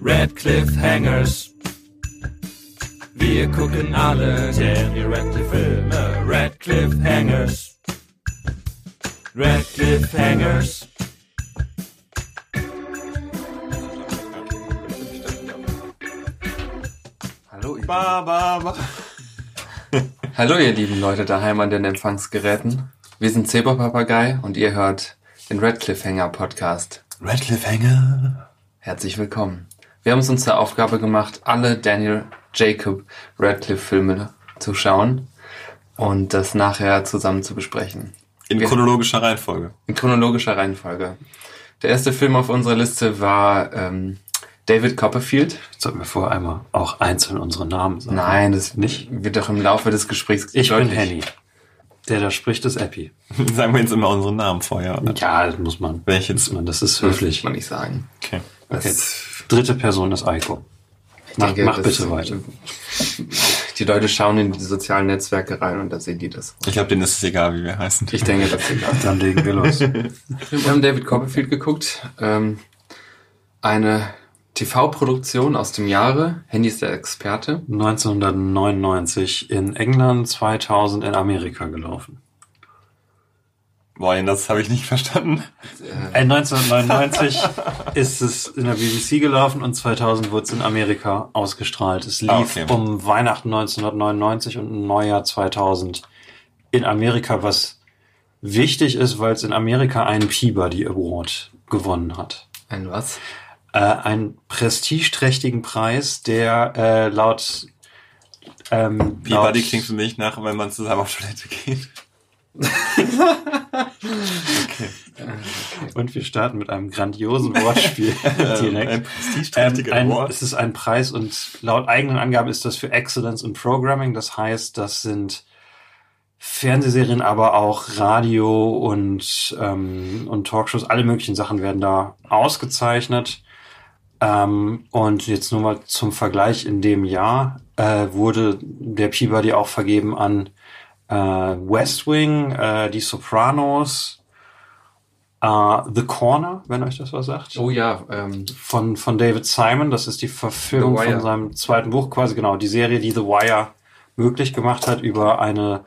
Red Cliffhangers. Wir gucken alle Daniel Radcliffe Filme. Red Cliffhangers. Red Cliffhangers. Hallo, ihr, Ba, ba, ba. Hallo, ihr lieben Leute daheim an den Empfangsgeräten. Wir sind Zebra Papagei und ihr hört den Red Cliffhanger Podcast. Red Cliffhanger. Herzlich willkommen. Wir haben es uns zur Aufgabe gemacht, alle Daniel Jacob Radcliffe Filme zu schauen und das nachher zusammen zu besprechen. In Wir- chronologischer Reihenfolge. In chronologischer Reihenfolge. Der erste Film auf unserer Liste war ähm, David Copperfield. Sollten wir vorher einmal auch einzeln unsere Namen sagen? Nein, das Nicht? wird doch im Laufe des Gesprächs Ich bin deutlich. Henny. Der da spricht, ist Epi. Sagen wir jetzt immer unseren Namen vorher. Oder? Ja, das muss man. Welche? Muss man, das ist Das höflich. muss man nicht sagen. Okay. Okay. Dritte Person ist Eiko. Mach, denke, mach das- bitte weiter. Die Leute schauen in die sozialen Netzwerke rein und da sehen die das. Ich glaube, denen ist es egal, wie wir heißen. Ich denke, das ist egal. Dann legen wir los. Wir haben David Copperfield geguckt. Ähm, eine TV-Produktion aus dem Jahre. Handy ist der Experte. 1999 in England, 2000 in Amerika gelaufen. Boah, das habe ich nicht verstanden. Äh, 1999 ist es in der BBC gelaufen und 2000 wurde es in Amerika ausgestrahlt. Es lief Ah, okay. um Weihnachten 1999 und Neujahr 2000 in Amerika, was wichtig ist, weil es in Amerika einen Peabody Award gewonnen hat. Ein was? Äh, einen prestigeträchtigen Preis, der äh, laut ähm, Peabody klingt für mich nach, wenn man zusammen auf Toilette geht. Und wir starten mit einem grandiosen Wortspiel Ein direkt. Ähm, prestigeträchtiger ein, Award. es ist ein Preis und laut eigenen Angaben ist das für Excellence in Programming. Das heißt, das sind Fernsehserien, aber auch Radio und, ähm, und Talkshows, alle möglichen Sachen werden da ausgezeichnet. Ähm, und jetzt nur mal zum Vergleich, in dem Jahr äh, wurde der Peabody auch vergeben an äh, West Wing, äh, Die Sopranos, äh, The Corner, wenn euch das was sagt. Oh ja, ähm, von, von David Simon. Das ist die Verfilmung von seinem zweiten Buch, quasi genau, die Serie, die The Wire möglich gemacht hat über eine,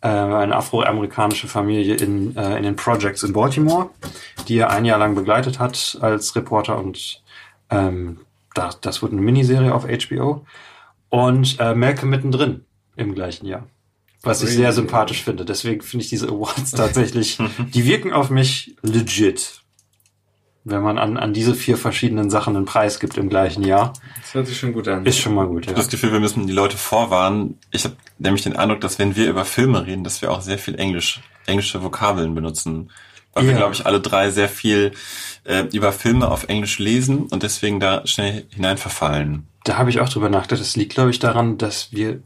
äh, eine afroamerikanische Familie in, äh, in den Projects in Baltimore, die er ein Jahr lang begleitet hat als Reporter und ähm, da, das wurde eine Miniserie auf HBO. Und äh, Malcolm mittendrin im gleichen Jahr. Was ich sehr sympathisch finde. Deswegen finde ich diese Awards tatsächlich, die wirken auf mich legit wenn man an, an diese vier verschiedenen Sachen einen Preis gibt im gleichen Jahr, das hört sich schon gut an. ist schon mal gut, Ich ja. habe das Gefühl, wir müssen die Leute vorwarnen. Ich habe nämlich den Eindruck, dass wenn wir über Filme reden, dass wir auch sehr viel Englisch, englische Vokabeln benutzen. Weil wir, Ja. glaube ich, alle drei sehr viel äh, über Filme auf Englisch lesen und deswegen da schnell hineinverfallen. Da habe ich auch drüber nachgedacht. Das liegt, glaube ich, daran, dass wir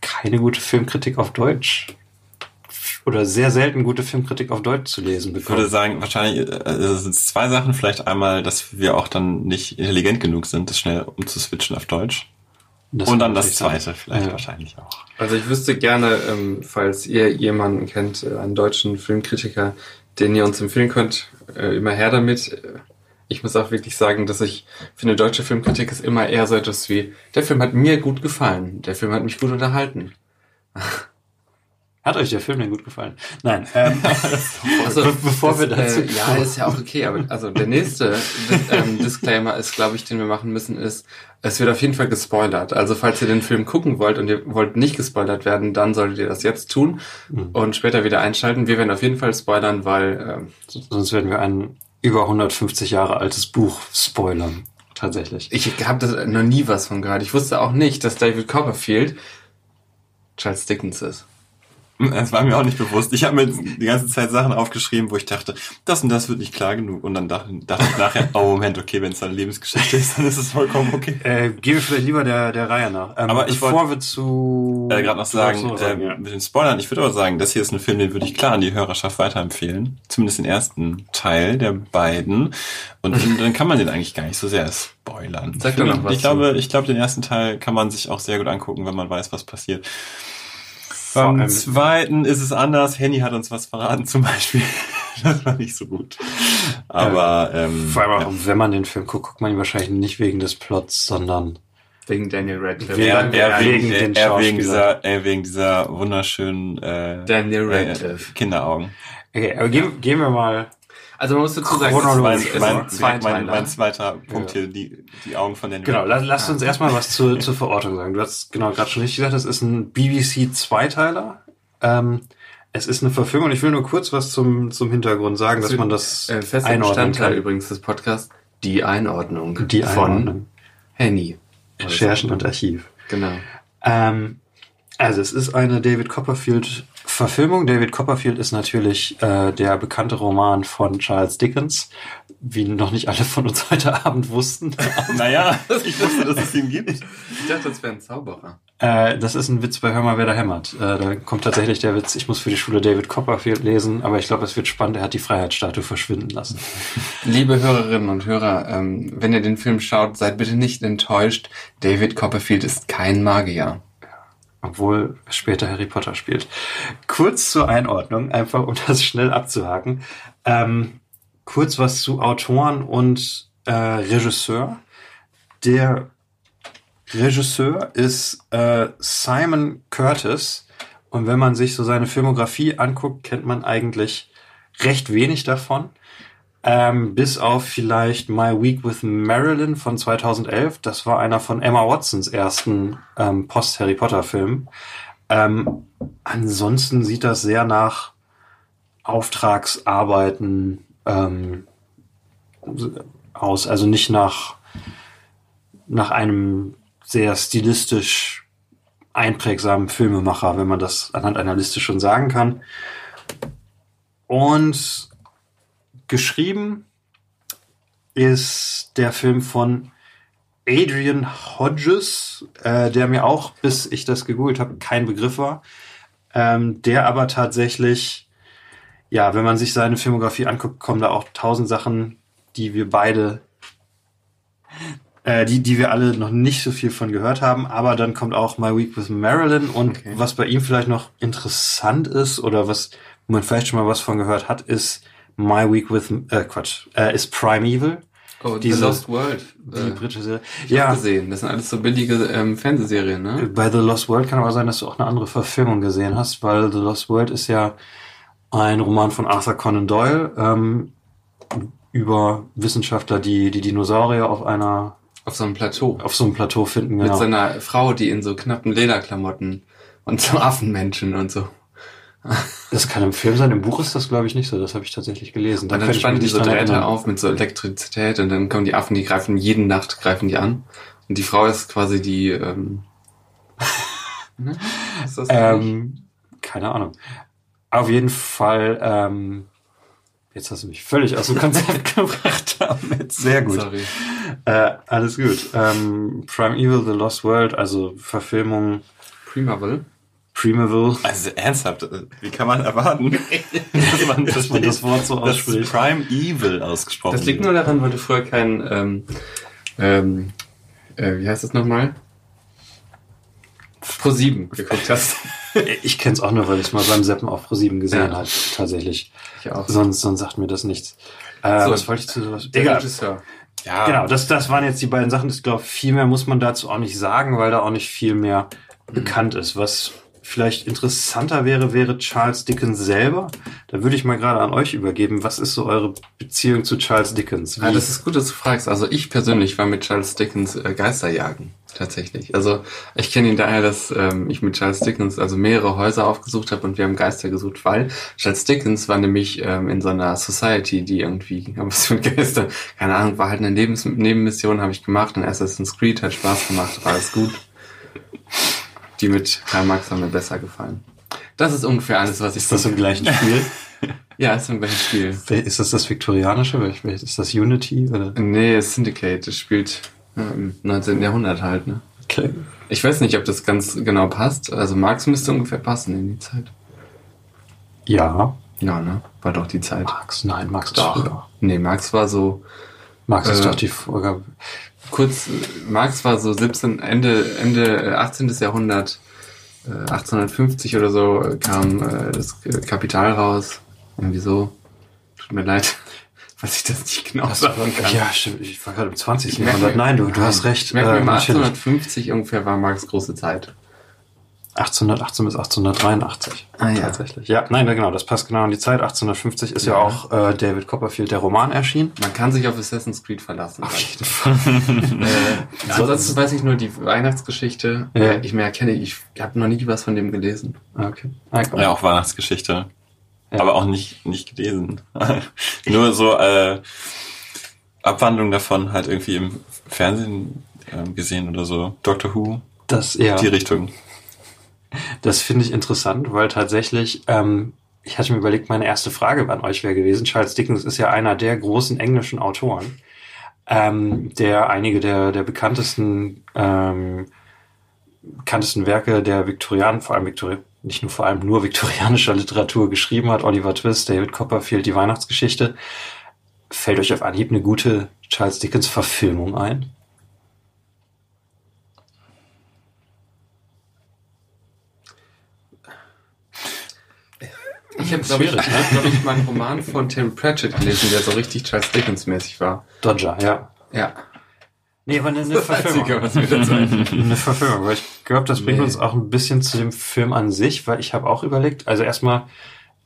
keine gute Filmkritik auf Deutsch oder sehr selten gute Filmkritik auf Deutsch zu lesen Ich würde bekommen. sagen, wahrscheinlich äh, sind es zwei Sachen. Vielleicht einmal, dass wir auch dann nicht intelligent genug sind, das schnell umzuswitchen auf Deutsch. Das und dann das zweite, vielleicht Ja. wahrscheinlich auch. Also ich wüsste gerne, ähm, falls ihr jemanden kennt, äh, einen deutschen Filmkritiker, den ihr uns empfehlen könnt, äh, immer her damit. Äh, Ich muss auch wirklich sagen, dass ich finde, deutsche Filmkritik ist immer eher so etwas wie, der Film hat mir gut gefallen, der Film hat mich gut unterhalten. Hat euch der Film denn gut gefallen? Nein. Ähm, Also, Be- bevor wir das, dazu äh, Ja, ist ja auch okay, aber also der nächste ähm, Disclaimer ist, glaube ich, den wir machen müssen, ist, es wird auf jeden Fall gespoilert. Also falls ihr den Film gucken wollt und ihr wollt nicht gespoilert werden, dann solltet ihr das jetzt tun Mhm. und später wieder einschalten. Wir werden auf jeden Fall spoilern, weil ähm, sonst werden wir ein über 150 Jahre altes Buch spoilern. Tatsächlich. ich habe das noch nie was von gehört. Ich wusste auch nicht, dass David Copperfield Charles Dickens ist. Das war mir auch nicht bewusst. Ich habe mir die ganze Zeit Sachen aufgeschrieben, wo ich dachte, das und das wird nicht klar genug. Und dann dachte, dachte ich nachher, oh Moment, okay, wenn es eine Lebensgeschichte ist, dann ist es vollkommen okay. Äh, gehen wir vielleicht lieber der, der Reihe nach. Ähm, Aber ich bevor wir zu... Äh, Gerade noch sagen, was äh, ja. mit den Spoilern, ich würde aber sagen, das hier ist ein Film, den würde ich klar an die Hörerschaft weiterempfehlen. Zumindest den ersten Teil der beiden. Und dann, kann man den eigentlich gar nicht so sehr spoilern. Sag doch noch was ich glaube, ich glaube, den ersten Teil kann man sich auch sehr gut angucken, wenn man weiß, was passiert. Beim zweiten ist es anders. Henny hat uns was verraten zum Beispiel. Das war nicht so gut. Aber ähm, Vor allem auch, ja. wenn man den Film guckt, guckt man ihn wahrscheinlich nicht wegen des Plots, sondern Wegen Daniel Radcliffe. Wegen- er, er, wegen wegen, den er wegen dieser, er wegen dieser wunderschönen äh, Daniel äh, Radcliffe. Kinderaugen. Okay, aber gehen, gehen wir mal. Also man muss dazu sagen, Chronologisch. es ist Mein, ein mein, mein, mein zweiter Punkt Ja. hier, die, die Augen von Daniel Genau, lass, lass uns erstmal was zur, zur Verortung sagen. Du hast genau gerade schon richtig gesagt, es ist ein BBC-Zweiteiler. Ähm, es ist eine Verfilmung und ich will nur kurz was zum, zum Hintergrund sagen, dass man das äh, fester einordnen Bestandteil kann. übrigens des Podcasts, die Einordnung Die von Einordnung. Henny. Recherchen und Archiv. Genau. Ähm, also es ist eine David Copperfield Verfilmung. David Copperfield ist natürlich äh, der bekannte Roman von Charles Dickens, wie noch nicht alle von uns heute Abend wussten. Naja, ich wusste, dass es ihn gibt. Ich dachte, das wäre ein Zauberer. äh, das ist ein Witz bei Hör mal, wer da hämmert. Äh, da kommt tatsächlich der Witz, ich muss für die Schule David Copperfield lesen, aber ich glaube, es wird spannend, er hat die Freiheitsstatue verschwinden lassen. Liebe Hörerinnen und Hörer, ähm, wenn ihr den Film schaut, seid bitte nicht enttäuscht. David Copperfield ist kein Magier. Obwohl er später Harry Potter spielt. Kurz zur Einordnung, einfach um das schnell abzuhaken. Ähm, kurz was zu Autoren und äh, Regisseur. Der Regisseur ist äh, Simon Curtis. Und wenn man sich so seine Filmografie anguckt, kennt man eigentlich recht wenig davon. Ähm, bis auf vielleicht My Week with Marilyn von 2011. Das war einer von Emma Watsons ersten ähm, Post-Harry Potter-Filmen. Ähm, ansonsten sieht das sehr nach Auftragsarbeiten ähm, aus. Also nicht nach, nach einem sehr stilistisch einprägsamen Filmemacher, wenn man das anhand einer Liste schon sagen kann. Und geschrieben ist der Film von Adrian Hodges, äh, der mir auch, bis ich das gegoogelt habe, kein Begriff war. Ähm, der aber tatsächlich, ja, wenn man sich seine Filmografie anguckt, kommen da auch tausend Sachen, die wir beide, äh, die, die wir alle noch nicht so viel von gehört haben. Aber dann kommt auch My Week with Marilyn und Okay. was bei ihm vielleicht noch interessant ist oder was man vielleicht schon mal was von gehört hat, ist My Week with, äh, Quatsch, äh, ist Primeval, Oh, Diese- The Lost World. die Äh, britische Serie. ja. Gesehen. Das sind alles so billige ähm, Fernsehserien, ne? bei The Lost World kann aber sein, dass du auch eine andere Verfilmung gesehen hast, weil The Lost World ist ja ein Roman von Arthur Conan Doyle ähm, über Wissenschaftler, die die Dinosaurier auf einer Auf so einem Plateau. auf so einem Plateau finden. Mit Genau. seiner Frau, die in so knappen Lederklamotten und so Affenmenschen und so. Das kann im Film sein. Im Buch ist das glaube ich nicht so. Das habe ich tatsächlich gelesen. Und dann spannen die so Drähte auf mit so Elektrizität und dann kommen die Affen, die greifen jede Nacht, greifen die an. Und die Frau ist quasi die, ähm, ne? Ist das? Ähm, keine Ahnung. Auf jeden Fall, ähm, jetzt hast du mich völlig aus dem Konzept gebracht damit. Sehr gut. Sorry. Äh, alles gut. Ähm, Prime Evil, The Lost World, also Verfilmung Primavel. Primeval. Also ernsthaft, äh, wie kann man erwarten, dass man, Dass man das Wort so ausspricht. Prime Evil ausgesprochen Das liegt nur daran, weil du früher kein, ähm, ähm, äh, wie heißt das nochmal? Pro 7 geguckt hast. Ich kenne es auch nur, weil ich es mal beim Seppen auf Pro7 gesehen Ja. habe, tatsächlich. Ich auch. Sonst, sonst sagt mir das nichts. Äh, So, was wollte ich zu sowas? Der Egal. Regisseur. Ja, Genau, das, das waren jetzt die beiden Sachen. Ich glaube, viel mehr muss man dazu auch nicht sagen, weil da auch nicht viel mehr bekannt ist. Was vielleicht interessanter wäre, wäre Charles Dickens selber. Da würde ich mal gerade an euch übergeben. Was ist so eure Beziehung zu Charles Dickens? Wie- Ja, das ist gut, dass du fragst. Also ich persönlich war mit Charles Dickens äh, Geisterjagen, tatsächlich. Also ich kenne ihn daher, dass ähm, ich mit Charles Dickens also mehrere Häuser aufgesucht habe und wir haben Geister gesucht, weil Charles Dickens war nämlich ähm, in so einer Society, die irgendwie, was für Geister, keine Ahnung, war halt eine Lebens Nebenmission, habe ich gemacht und Assassin's Creed hat Spaß gemacht, war alles gut. Die mit Karl Marx haben mir besser gefallen. Das ist ungefähr alles, was ich ist das im gleichen Spiel? Ja, ist im gleichen Spiel. ist das das Viktorianische? Ist das Unity? Oder? Nee, Syndicate, das spielt im 19. Jahrhundert halt, ne? Okay. Ich weiß nicht, ob das ganz genau passt. Also Marx müsste ungefähr passen in die Zeit. Ja. Ja, ne? War doch die Zeit. Marx, nein, Marx ist Doch. früher. Nee, Marx war so Marx ist Äh, doch die Vorgabe. Kurz, äh, Marx war so 17, Ende, Ende äh, 18. Jahrhundert, äh, 1850 oder so äh, kam äh, das Kapital raus. Irgendwie so. Tut mir leid. was ich das nicht genau Das sagen kann. ja, stimmt. Ich war gerade im 20. Ich merke Jahrhundert. Nein, du, du hast recht. Mir Äh, mal, natürlich. 1850 ungefähr war Marx große Zeit. 1818 bis 1883. Ah, ja. Tatsächlich. Ja, nein, genau, das passt genau in die Zeit. 1850 ist ja, Ja. auch äh, David Copperfield, der Roman erschienen. Man kann sich auf Assassin's Creed verlassen. Auf jeden Fall. äh, ansonsten weiß ich nur die Weihnachtsgeschichte. Ja. Ich mehr kenne, ich habe noch nie was von dem gelesen. okay. Ah, komm. Ja, auch Weihnachtsgeschichte. Ja. Aber auch nicht, nicht gelesen. Nur so äh, Abwandlung davon halt irgendwie im Fernsehen ähm, gesehen oder so. Doctor Who, Das, ja. die Richtung. Das finde ich interessant, weil tatsächlich, ähm, ich hatte mir überlegt, meine erste Frage an euch wäre gewesen. Charles Dickens ist ja einer der großen englischen Autoren, ähm, der einige der, der bekanntesten, ähm, bekanntesten Werke der Viktorianen, vor allem Viktori nicht nur vor allem nur viktorianischer Literatur geschrieben hat. Oliver Twist, David Copperfield, die Weihnachtsgeschichte. Fällt euch auf Anhieb eine gute Charles Dickens Verfilmung ein? Ich habe, glaube ich, ne? glaub ich, mal einen Roman von Tim Pratchett gelesen, der so richtig Charles Dickens-mäßig war. Dodger, ja. Ja. Nee, aber eine, eine Das Einzige, was mir einfällt. Eine Verfilmung, weil ich glaube, das bringt Nee. uns auch ein bisschen zu dem Film an sich, weil ich habe auch überlegt, also erstmal,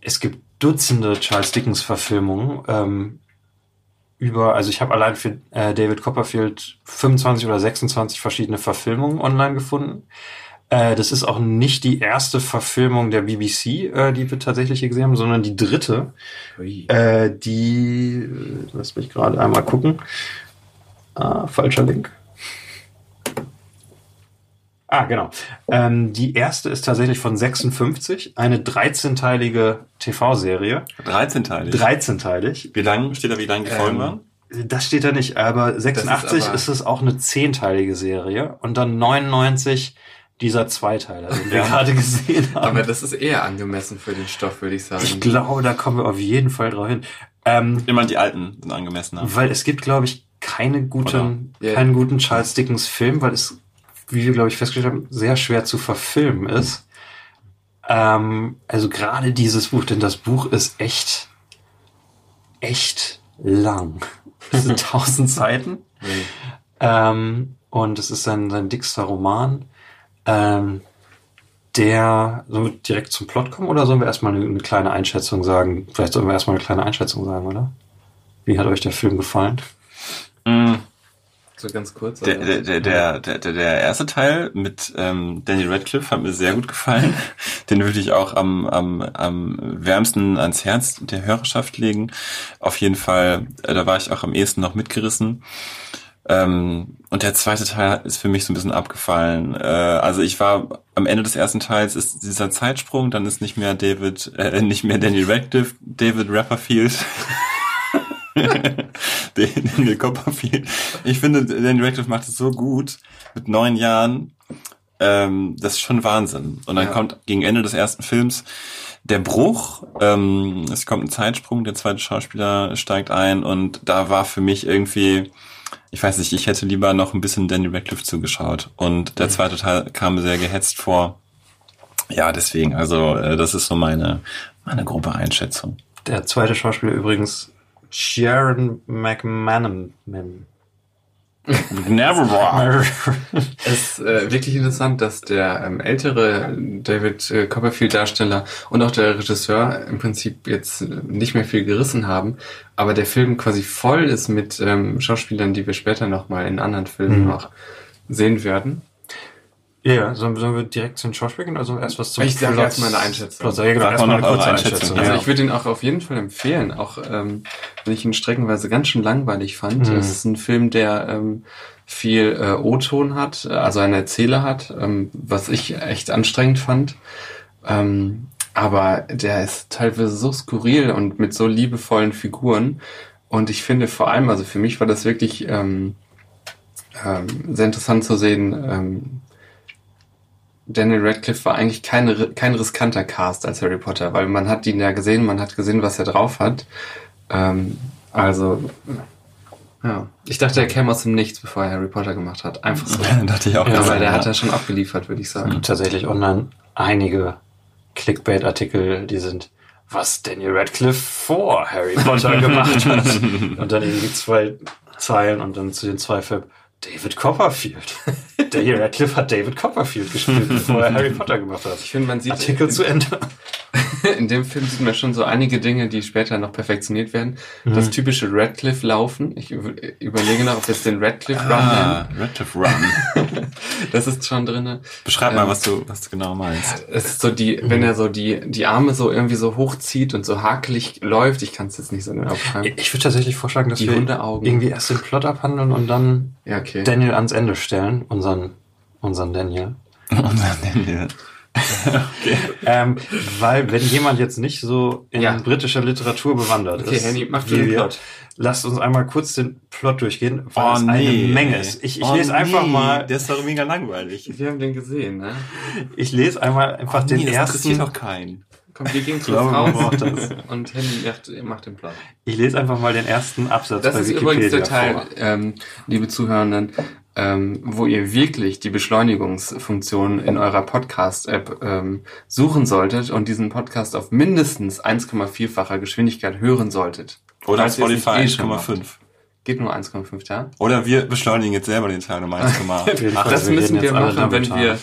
es gibt Dutzende Charles Dickens Verfilmungen ähm, über, also ich habe allein für äh, David Copperfield 25 oder 26 verschiedene Verfilmungen online gefunden. Äh, das ist auch nicht die erste Verfilmung der BBC, äh, die wir tatsächlich hier gesehen haben, sondern die dritte. Äh, die, äh, lass mich gerade einmal gucken. Ah, falscher Link. Ah, genau. Ähm, die erste ist tatsächlich von 56, eine 13-teilige TV-Serie. 13-teilig. 13-teilig. Wie lang steht da, wie lang die Folgen Ähm, waren? Das steht da nicht, aber 86 ist, aber- es auch eine 10-teilige Serie und dann 99 dieser Zweiteiler, den wir Ja. gerade gesehen haben. Aber das ist eher angemessen für den Stoff, würde ich sagen. ich glaube, da kommen wir auf jeden Fall drauf hin. Ähm, Immer die alten sind angemessen. Ne? Weil es gibt, glaube ich, keine guten, Ja. keinen guten Charles Dickens Film, weil es, wie wir, glaube ich, festgestellt haben, sehr schwer zu verfilmen ist. Ähm, also gerade dieses Buch, denn das Buch ist echt, echt lang. Es sind tausend Seiten. Ähm, und es ist sein, sein dickster Roman. Ähm, der, sollen wir direkt zum Plot kommen oder sollen wir erstmal eine, eine kleine Einschätzung sagen? Vielleicht sollen wir erstmal eine kleine Einschätzung sagen, oder? Wie hat euch der Film gefallen? Mm, So ganz kurz. Der, aber- der, der, der, der, der, erste Teil mit ähm, Danny Radcliffe hat mir sehr gut gefallen. Den würde ich auch am, am, am wärmsten ans Herz der Hörerschaft legen. Auf jeden Fall, äh, da war ich auch am ehesten noch mitgerissen. Ähm, und der zweite Teil ist für mich so ein bisschen abgefallen. Äh, also ich war am Ende des ersten Teils ist dieser Zeitsprung, dann ist nicht mehr David, äh, nicht mehr Danny Radcliffe, David Rapperfield. den Copperfield. Ich finde, Danny Radcliffe macht es so gut mit neun Jahren. Ähm, das ist schon Wahnsinn. Und dann Ja. kommt gegen Ende des ersten Films der Bruch. Ähm, es kommt ein Zeitsprung, der zweite Schauspieler steigt ein und da war für mich irgendwie, ich weiß nicht, ich hätte lieber noch ein bisschen Danny Radcliffe zugeschaut. Und der zweite Teil kam mir sehr gehetzt vor. Ja, deswegen, also äh, das ist so meine, meine grobe Einschätzung. Der zweite Schauspieler übrigens Sharon McManaman. Never Es ist äh, wirklich interessant, dass der ähm, ältere David äh, Copperfield-Darsteller und auch der Regisseur im Prinzip jetzt äh, nicht mehr viel gerissen haben, aber der Film quasi voll ist mit ähm, Schauspielern, die wir später nochmal in anderen Filmen Mhm. noch sehen werden. Ja, sollen, sollen wir direkt zu den Schauspielern gehen oder sollen wir erst was zum Ich sage erst mal eine Einschätzung. Plot? Ja, genau, erstmal mal eine kurze Einschätzung. Einschätzung. Also ja. ich würde ihn auch auf jeden Fall empfehlen, auch ähm, wenn ich ihn streckenweise ganz schön langweilig fand. Mhm. Es ist ein Film, der ähm, viel äh, O-Ton hat, äh, also einen Erzähler hat, ähm, was ich echt anstrengend fand. Ähm, aber der ist teilweise so skurril und mit so liebevollen Figuren. Und ich finde vor allem, also für mich war das wirklich ähm, ähm, sehr interessant zu sehen, ähm, Daniel Radcliffe war eigentlich keine, kein riskanter Cast als Harry Potter, weil man hat ihn ja gesehen, man hat gesehen, was er drauf hat. Ähm, also, ja. Ich dachte, er käme aus dem Nichts, bevor er Harry Potter gemacht hat. Einfach so. dachte ich auch. Ja, aber gerade, der ja. hat ja schon abgeliefert, würde ich Es sagen. gibt tatsächlich online einige Clickbait-Artikel, die sind was Daniel Radcliffe vor Harry Potter gemacht hat. Und dann irgendwie zwei Zeilen und dann zu den zwei Filmen. David Copperfield. Daniel Radcliffe hat David Copperfield gespielt, bevor er Harry Potter gemacht hat. Ich finde, man sieht Artikel zu Ende. in dem Film sieht man schon so einige Dinge, die später noch perfektioniert werden. Das typische Radcliffe-Laufen. Ich über- überlege noch, ob wir es den Radcliffe-Run Ah, nennen. Radcliffe Run. Das ist schon drinne. Beschreib mal, Ähm, was du, was du genau meinst. Es ist so die, wenn er so die, die Arme so irgendwie so hochzieht und so hakelig läuft, ich kann es jetzt nicht so genau beschreiben. Ich würde tatsächlich vorschlagen, dass Die wir Hundeaugen. irgendwie erst den Plot abhandeln und dann Ja, okay. Daniel ans Ende stellen, unseren, unseren Daniel. Unser Daniel. Ähm, weil, wenn jemand jetzt nicht so in Ja. britischer Literatur bewandert Okay, ist, Henny, mach du den wir, Plot. lasst uns einmal kurz den Plot durchgehen, weil Oh es nee. eine Menge ist. Ich, ich Oh lese einfach nee, mal, Der ist doch mega langweilig. Wir haben den gesehen, ne? ich lese einmal einfach Oh den nee, das interessiert ersten, doch keinen. Komm, wir gehen kurz glaube, raus das. und Henny macht, macht den Plot. ich lese einfach mal den ersten Absatz Das bei ist Wikipedia übrigens der Teil, vor. ähm, liebe Zuhörenden, ähm, wo ihr wirklich die Beschleunigungsfunktion in eurer Podcast-App ähm, suchen solltet und diesen Podcast auf mindestens 1,4-facher Geschwindigkeit hören solltet. Oder Spotify nicht eh schon macht. 1,5. Geht nur 1,5, ja? Oder wir beschleunigen jetzt selber den Teil um 1,8. jeden Fall. Das müssen wir machen, wenn wir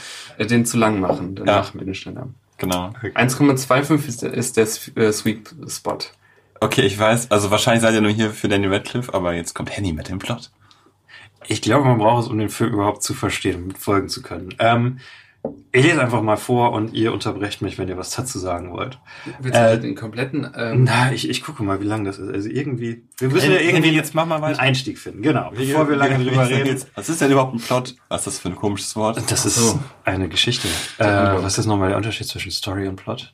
den zu lang machen. Dann Ja. machen wir den schneller. Genau. 1,25 ist, der- ist der äh, Sweet Spot. Okay, ich weiß, also wahrscheinlich seid ihr nur hier für Daniel Radcliffe, aber jetzt kommt Henny mit dem Plot. Ich glaube, man braucht es, um den Film überhaupt zu verstehen und folgen zu können. Ähm, ich lese einfach mal vor und ihr unterbrecht mich, wenn ihr was dazu sagen wollt. Willst du Äh, den kompletten... Ähm, Na, ich, ich gucke mal, wie lang das ist. Also irgendwie, wir müssen ja irgendwie jetzt mach mal einen weiter. Einstieg finden. Genau, bevor wir lange drüber reden. Jetzt, was ist denn überhaupt ein Plot? Was ist das für ein komisches Wort? Das ist so. eine Geschichte. Äh, was ist nochmal der Unterschied zwischen Story und Plot?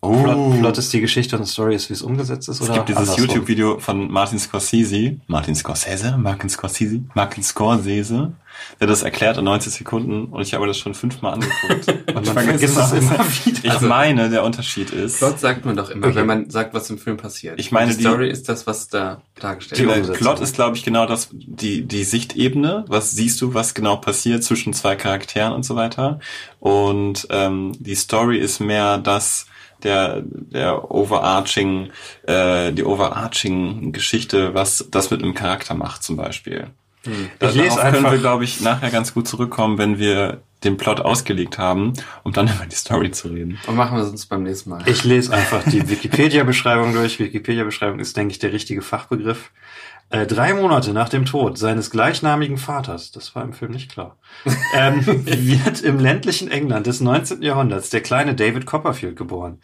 Oh, Plot, Plot ist die Geschichte und Story ist, wie es umgesetzt ist? es oder gibt dieses? YouTube-Video von Martin Scorsese, Martin Scorsese, Martin Scorsese, Martin Scorsese, der das erklärt in 90 Sekunden und ich habe das schon fünfmal angeguckt. Und Ich man vergisst es immer. immer wieder. Ich Also- meine, der Unterschied ist, Plot sagt man doch immer, Okay. wenn man sagt, was im Film passiert. Ich meine, die die- Story ist das, was da dargestellt wird. Plot ist, glaube ich, genau das, die, die Sichtebene. Was siehst du, was genau passiert zwischen zwei Charakteren und so weiter. Und ähm, die Story ist mehr das, der, der overarching, äh, die overarching Geschichte, was das mit einem Charakter macht, zum Beispiel. Hm. Ich lese Darauf können wir, glaube ich, nachher ganz gut zurückkommen, wenn wir den Plot ausgelegt haben, um dann über die Story zu reden. Und machen wir es uns beim nächsten Mal. Ich lese einfach die Wikipedia-Beschreibung durch. Wikipedia-Beschreibung ist, denke ich, der richtige Fachbegriff. Äh, drei Monate nach dem Tod seines gleichnamigen Vaters, das war im Film nicht klar, ähm, wird im ländlichen England des 19. Jahrhunderts der kleine David Copperfield geboren.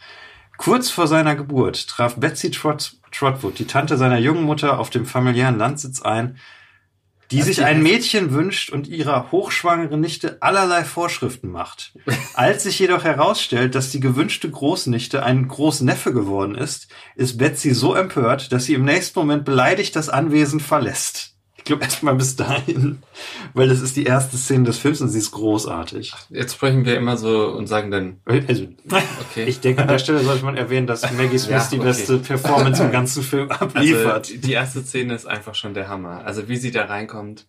Kurz vor seiner Geburt traf Betsy Trot Trotwood, die Tante seiner jungen Mutter, auf dem familiären Landsitz ein, die Was sich ein? Mädchen wünscht und ihrer hochschwangeren Nichte allerlei Vorschriften macht. Als sich jedoch herausstellt, dass die gewünschte Großnichte ein Großneffe geworden ist, ist Betsy so empört, dass sie im nächsten Moment beleidigt das Anwesen verlässt. Ich glaube erstmal bis dahin, weil das ist die erste Szene des Films und sie ist großartig. Jetzt sprechen wir immer so und sagen dann, Also, okay. ich denke, an der Stelle sollte man erwähnen, dass Maggie Smith Ja, die okay. beste Performance im ganzen Film also, abliefert. die die erste Szene ist einfach schon der Hammer. Also wie sie da reinkommt.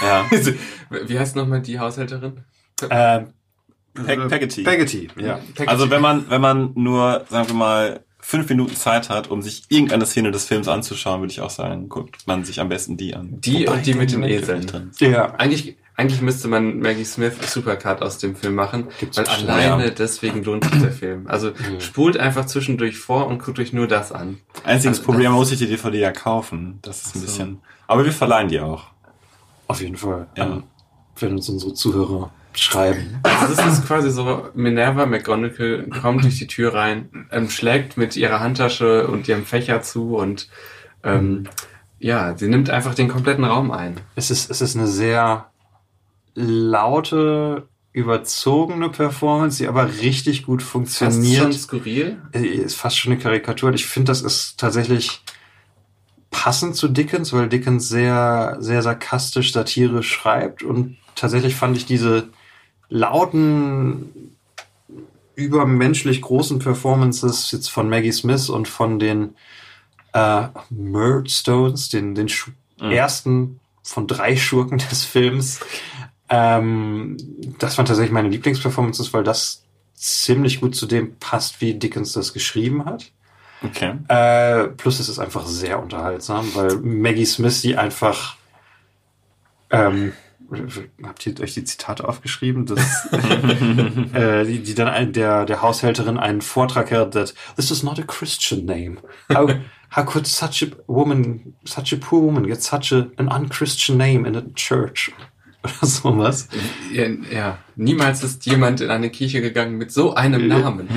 Ja. wie heißt nochmal die Haushälterin? Ähm, Peg- Peggotty. Peggotty, ja. Peggotty. Also wenn man, wenn man nur, sagen wir mal, fünf Minuten Zeit hat, um sich irgendeine Szene des Films anzuschauen, würde ich auch sagen, guckt man sich am besten die an. Die und die mit den Eseln. Nicht Ja. Eigentlich, eigentlich müsste man Maggie Smith Supercut aus dem Film machen, Gibt's weil bestimmt, alleine ja. deswegen lohnt sich der Film. Also Mhm. spult einfach zwischendurch vor und guckt euch nur das an. Einziges Also, Problem, muss ich die DVD ja kaufen. Das ist ein so. bisschen. Aber wir verleihen die auch. Auf jeden Fall. Ja. Wenn uns unsere Zuhörer schreiben. Also das ist quasi so, Minerva McGonagall kommt durch die Tür rein, ähm, schlägt mit ihrer Handtasche und ihrem Fächer zu und ähm, ja, sie nimmt einfach den kompletten Raum ein. Es ist, es ist eine sehr laute, überzogene Performance, die aber richtig gut Fast schon funktioniert. skurril. Äh, Ist fast schon eine Karikatur. Und Ich finde, das ist tatsächlich passend zu Dickens, weil Dickens sehr, sehr sarkastisch, satirisch schreibt. Und tatsächlich fand ich diese lauten, übermenschlich großen Performances jetzt von Maggie Smith und von den äh, Murdstones, den, den Mhm. ersten von drei Schurken des Films. Ähm, das waren tatsächlich meine Lieblingsperformances, weil das ziemlich gut zu dem passt, wie Dickens das geschrieben hat. Okay. Äh, plus es ist einfach sehr unterhaltsam, weil Maggie Smith, die einfach ähm, habt ihr euch die Zitate aufgeschrieben, dass äh, die, die dann ein, der der Haushälterin einen Vortrag hält, that this is not a Christian name. How how could such a woman, such a poor woman get such a, an unchristian name in a church? Oder sowas. Ja, ja, niemals ist jemand in eine Kirche gegangen mit so einem Namen.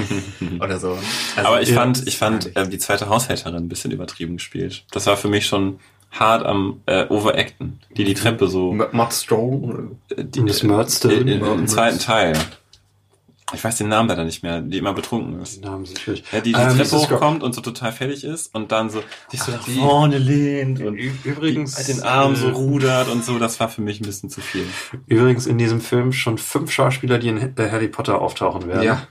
Oder so. Also, Aber ich ja, fand, ich fand äh, die zweite Haushälterin ein bisschen übertrieben gespielt. Das war für mich schon hart am äh, Overacten, die die Treppe so M- Matt Stone. äh, die, Miss Murdstone. in, in, im zweiten Teil. Ich weiß den Namen leider nicht mehr, die immer betrunken Die ist. Namen sind schwierig. Ja, die die Ähm, Treppe hochkommt und so total fertig ist und dann so sich so nach die- vorne lehnt und Übrigens, die, den Arm so äh, rudert und so, das war für mich ein bisschen zu viel. Übrigens in diesem Film schon fünf Schauspieler, die in äh, Harry Potter auftauchen werden. Ja,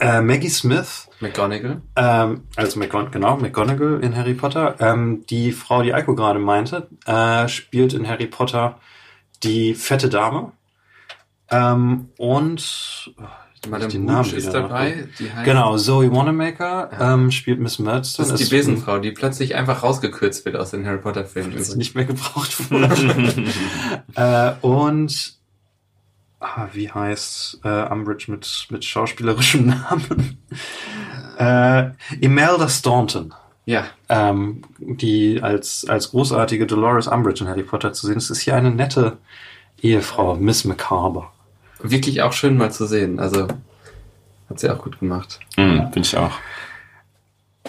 Äh, Maggie Smith, McGonagall. ähm, also McGon genau, McGonagall in Harry Potter. Ähm, die Frau, die Eiko gerade meinte, äh, spielt in Harry Potter die fette Dame. Ähm, und oh, Madame den Namen ist dabei. Genau, Zoe Wanamaker Ja. ähm, spielt Miss Murdstone. Das ist die Besenfrau, die plötzlich einfach rausgekürzt wird aus den Harry Potter Filmen. ist nicht mehr gebraucht wurde. äh, und ah, wie heißt äh, Umbridge mit, mit schauspielerischem Namen? äh, Imelda Staunton, Ja, ähm, die als, als großartige Dolores Umbridge in Harry Potter zu sehen ist, ist hier eine nette Ehefrau, Miss Macabre. wirklich auch schön mal zu sehen. Also, hat sie auch gut gemacht. Mhm, Bin ich auch.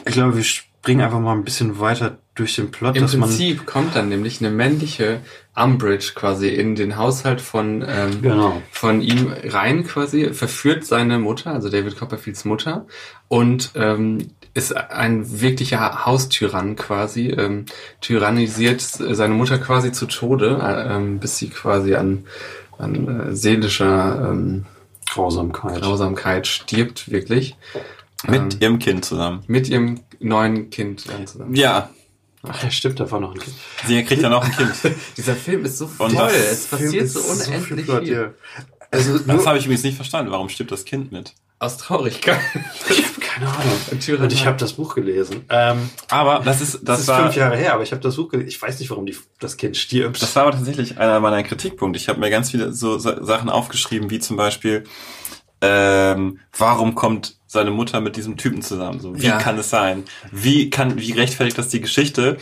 Ich glaube, wir springen einfach mal ein bisschen weiter durch den Plot, Im dass man Prinzip kommt dann nämlich eine männliche Umbridge quasi in den Haushalt von, ähm, genau von ihm rein quasi, verführt seine Mutter, also David Copperfields Mutter, und ähm, ist ein wirklicher Haustyrann quasi, ähm, tyrannisiert seine Mutter quasi zu Tode, äh, ähm, bis sie quasi an, an äh, seelischer ähm, Grausamkeit. Grausamkeit stirbt, wirklich. Mit Ähm, ihrem Kind zusammen. mit ihrem neuen Kind dann zusammen. Ja, Ach ja, stimmt, da war noch ein Kind. sie kriegt dann auch ein Kind. Dieser Film ist so das es passiert so unendlich Plot, viel. ja. Also Das nur, habe ich übrigens nicht verstanden. Warum stirbt das Kind mit? Aus Traurigkeit. ich habe keine Ahnung. Und ich habe das Buch gelesen. Ähm, Aber das ist, das, das, ist war, fünf Jahre her, aber ich habe das Buch gelesen. Ich weiß nicht, warum die, das Kind stirbt. das war aber tatsächlich einer meiner Kritikpunkte. Ich habe mir ganz viele so Sa- Sachen aufgeschrieben, wie zum Beispiel, ähm, warum kommt seine Mutter mit diesem Typen zusammen? So, wie Ja. kann es sein? Wie kann, wie rechtfertigt das die Geschichte?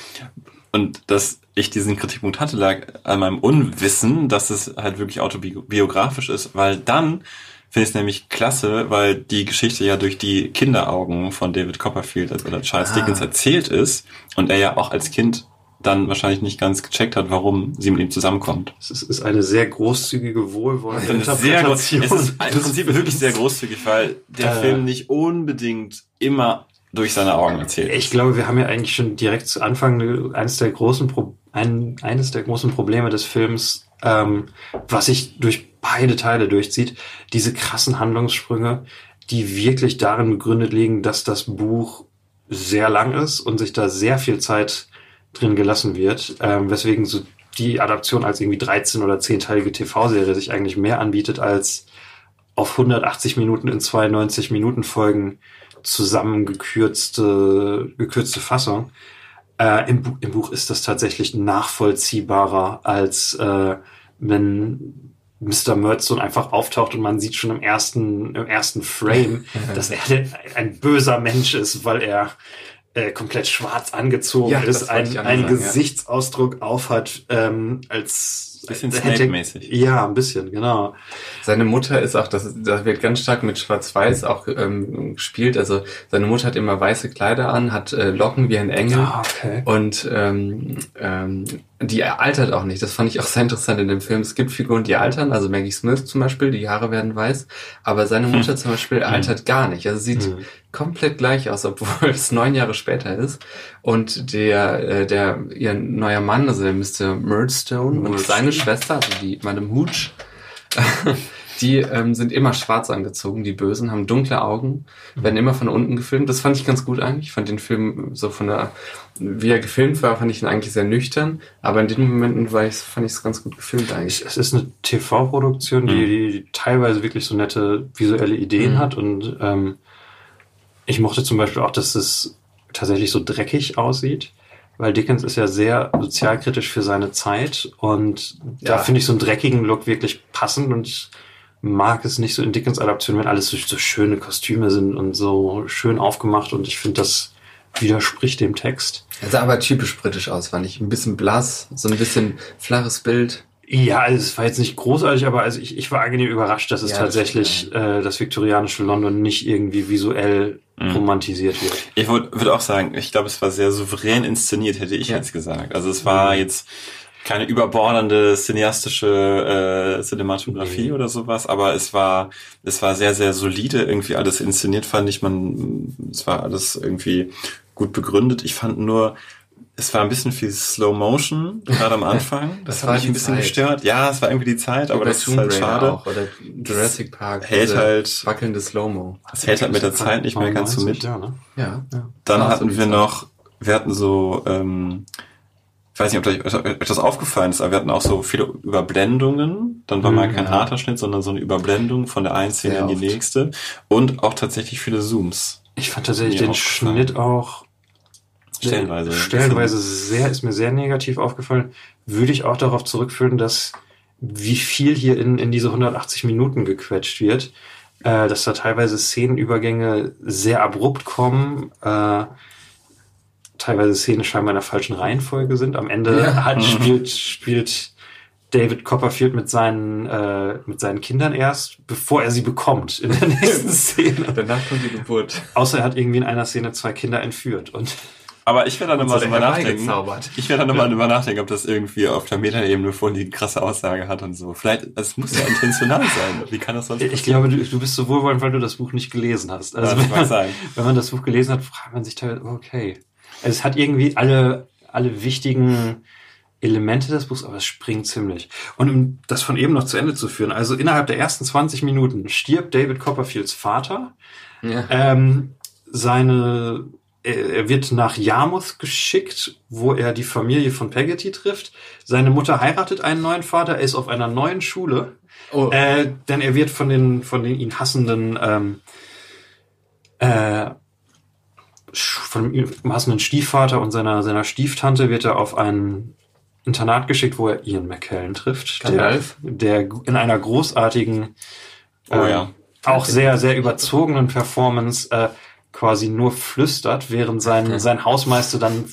Und dass ich diesen Kritikpunkt hatte, lag an meinem Unwissen, dass es halt wirklich autobiografisch ist, weil dann finde ich es nämlich klasse, weil die Geschichte ja durch die Kinderaugen von David Copperfield oder Charles Ah. Dickens erzählt ist und er ja auch als Kind dann wahrscheinlich nicht ganz gecheckt hat, warum sie mit ihm zusammenkommt. Es ist, eine sehr großzügige, wohlwollende Eine sehr Interpretation. es ist im Prinzip wirklich sehr großzügig, weil der Äh. Film nicht unbedingt immer durch seine Augen erzählt. Ich glaube, wir haben ja eigentlich schon direkt zu Anfang eines der großen Pro ein, eines der großen Probleme des Films, ähm, was sich durch beide Teile durchzieht, diese krassen Handlungssprünge, die wirklich darin begründet liegen, dass das Buch sehr lang ist und sich da sehr viel Zeit drin gelassen wird, ähm, weswegen so die Adaption als irgendwie 13 oder 10-teilige TV-Serie sich eigentlich mehr anbietet als auf 180 Minuten in 92 Minuten Folgen zusammengekürzte gekürzte Fassung. Äh, im, Bu Im Buch ist das tatsächlich nachvollziehbarer, als äh, wenn Mr. Murdstone einfach auftaucht und man sieht schon im ersten, im ersten Frame, dass er ein böser Mensch ist, weil er äh, komplett schwarz angezogen Ja, das ist, ein, einen sagen, ja. Gesichtsausdruck aufhat, ähm, als Bisschen Snape-mäßig. Ja, ein bisschen, genau. Seine Mutter ist auch, das, das wird ganz stark mit Schwarz-Weiß auch ähm, gespielt. Also seine Mutter hat immer weiße Kleider an, hat äh, Locken wie ein Engel Ah, okay. und ähm, ähm, die altert auch nicht. Das fand ich auch sehr interessant in dem Film. Es gibt Figuren, die altern, also Maggie Smith zum Beispiel, die Haare werden weiß, aber seine Mutter zum Beispiel altert gar nicht. Also sieht Hm. komplett gleich aus, obwohl es neun Jahre später ist. Und der, äh, der ihr neuer Mann, also der Mr. Murdstone und seine Schwester, also die Madame Hooch, die ähm, sind immer schwarz angezogen, die Bösen, haben dunkle Augen, werden immer von unten gefilmt. Das fand ich ganz gut eigentlich. Ich fand den Film so von der, wie er gefilmt war, fand ich ihn eigentlich sehr nüchtern. Aber in den Momenten war ich, fand ich es ganz gut gefilmt eigentlich. Es ist eine TV-Produktion, die, die teilweise wirklich so nette visuelle Ideen Mhm. hat und ähm, ich mochte zum Beispiel auch, dass es tatsächlich so dreckig aussieht. Weil Dickens ist ja sehr sozialkritisch für seine Zeit und da Ja. finde ich so einen dreckigen Look wirklich passend und ich mag es nicht so in Dickens Adaptionen, wenn alles so, so schöne Kostüme sind und so schön aufgemacht und ich finde, das widerspricht dem Text. Er sah aber typisch britisch aus, fand ich. Ein bisschen blass, so ein bisschen flaches Bild. Ja, also es war jetzt nicht großartig, aber also ich, ich war angenehm überrascht, dass es Ja, das tatsächlich äh, das viktorianische London nicht irgendwie visuell Mhm. romantisiert wird. Ich würde würd auch sagen, ich glaube, es war sehr souverän inszeniert, hätte ich Ja. jetzt gesagt. Also es war Mhm. jetzt keine überbordernde cineastische äh, Cinematografie Nee. oder sowas, aber es war es war sehr sehr solide irgendwie alles inszeniert fand ich man es war alles irgendwie gut begründet. Ich fand nur es war ein bisschen viel Slow Motion gerade am Anfang. Das Das, war hat mich ein bisschen Zeit. gestört. Ja, es war irgendwie die Zeit, aber das ist Tomb halt Raider schade. Auch, oder Jurassic Park. Hält diese halt Wackelnde Slow-Mo. das hält halt mit der Zeit nicht mehr ganz so mit. Ja, ne? Ja, ja. Dann hatten wir Zeit. noch, wir hatten so, ähm, ich weiß nicht, ob euch, das aufgefallen ist, aber wir hatten auch so viele Überblendungen. Dann war mal Mhm, kein ja. harter Schnitt, sondern so eine Überblendung von der einen Szene in die nächste. Und auch tatsächlich viele Zooms. Ich fand tatsächlich den. Schnitt auch Stellenweise. stellenweise sehr, ist mir sehr negativ aufgefallen. Würde ich auch darauf zurückführen, dass wie viel hier in, in diese 180 Minuten gequetscht wird, äh, dass da teilweise Szenenübergänge sehr abrupt kommen, äh, teilweise Szenen scheinbar in der falschen Reihenfolge sind. Am Ende Ja. hat, spielt, spielt David Copperfield mit seinen, äh, mit seinen Kindern erst, bevor er sie bekommt in der nächsten Szene. Danach kommt die Geburt. Außer er hat irgendwie in einer Szene zwei Kinder entführt. Und Aber ich werde dann nochmal drüber nachdenken. Ich werde dann nochmal drüber nachdenken, ob das irgendwie auf der Metaebene vorhin die krasse Aussage hat und so. Vielleicht, es muss ja intentional sein. Wie kann das sonst ich glaube, du, du bist so wohlwollend, weil du das Buch nicht gelesen hast. Also Ja, das wenn, man, sein. wenn man das Buch gelesen hat, fragt man sich teilweise, okay. Es hat irgendwie alle, alle wichtigen Elemente des Buchs, aber es springt ziemlich. Und um das von eben noch zu Ende zu führen, also innerhalb der ersten 20 Minuten stirbt David Copperfields Vater. Ja. Ähm, seine, er wird nach Yarmouth geschickt, wo er die Familie von Peggotty trifft. Seine Mutter heiratet einen neuen Vater, er ist auf einer neuen Schule. Oh, Äh, denn er wird von den, von den ihn hassenden, ähm, äh, von ihm hassenden Stiefvater und seiner, seiner Stieftante wird er auf ein Internat geschickt, wo er Ian McKellen trifft, der, der in einer großartigen, Oh ähm, ja. auch sehr, sehr überzogenen Performance äh, quasi nur flüstert, während sein, Ja. sein Hausmeister dann,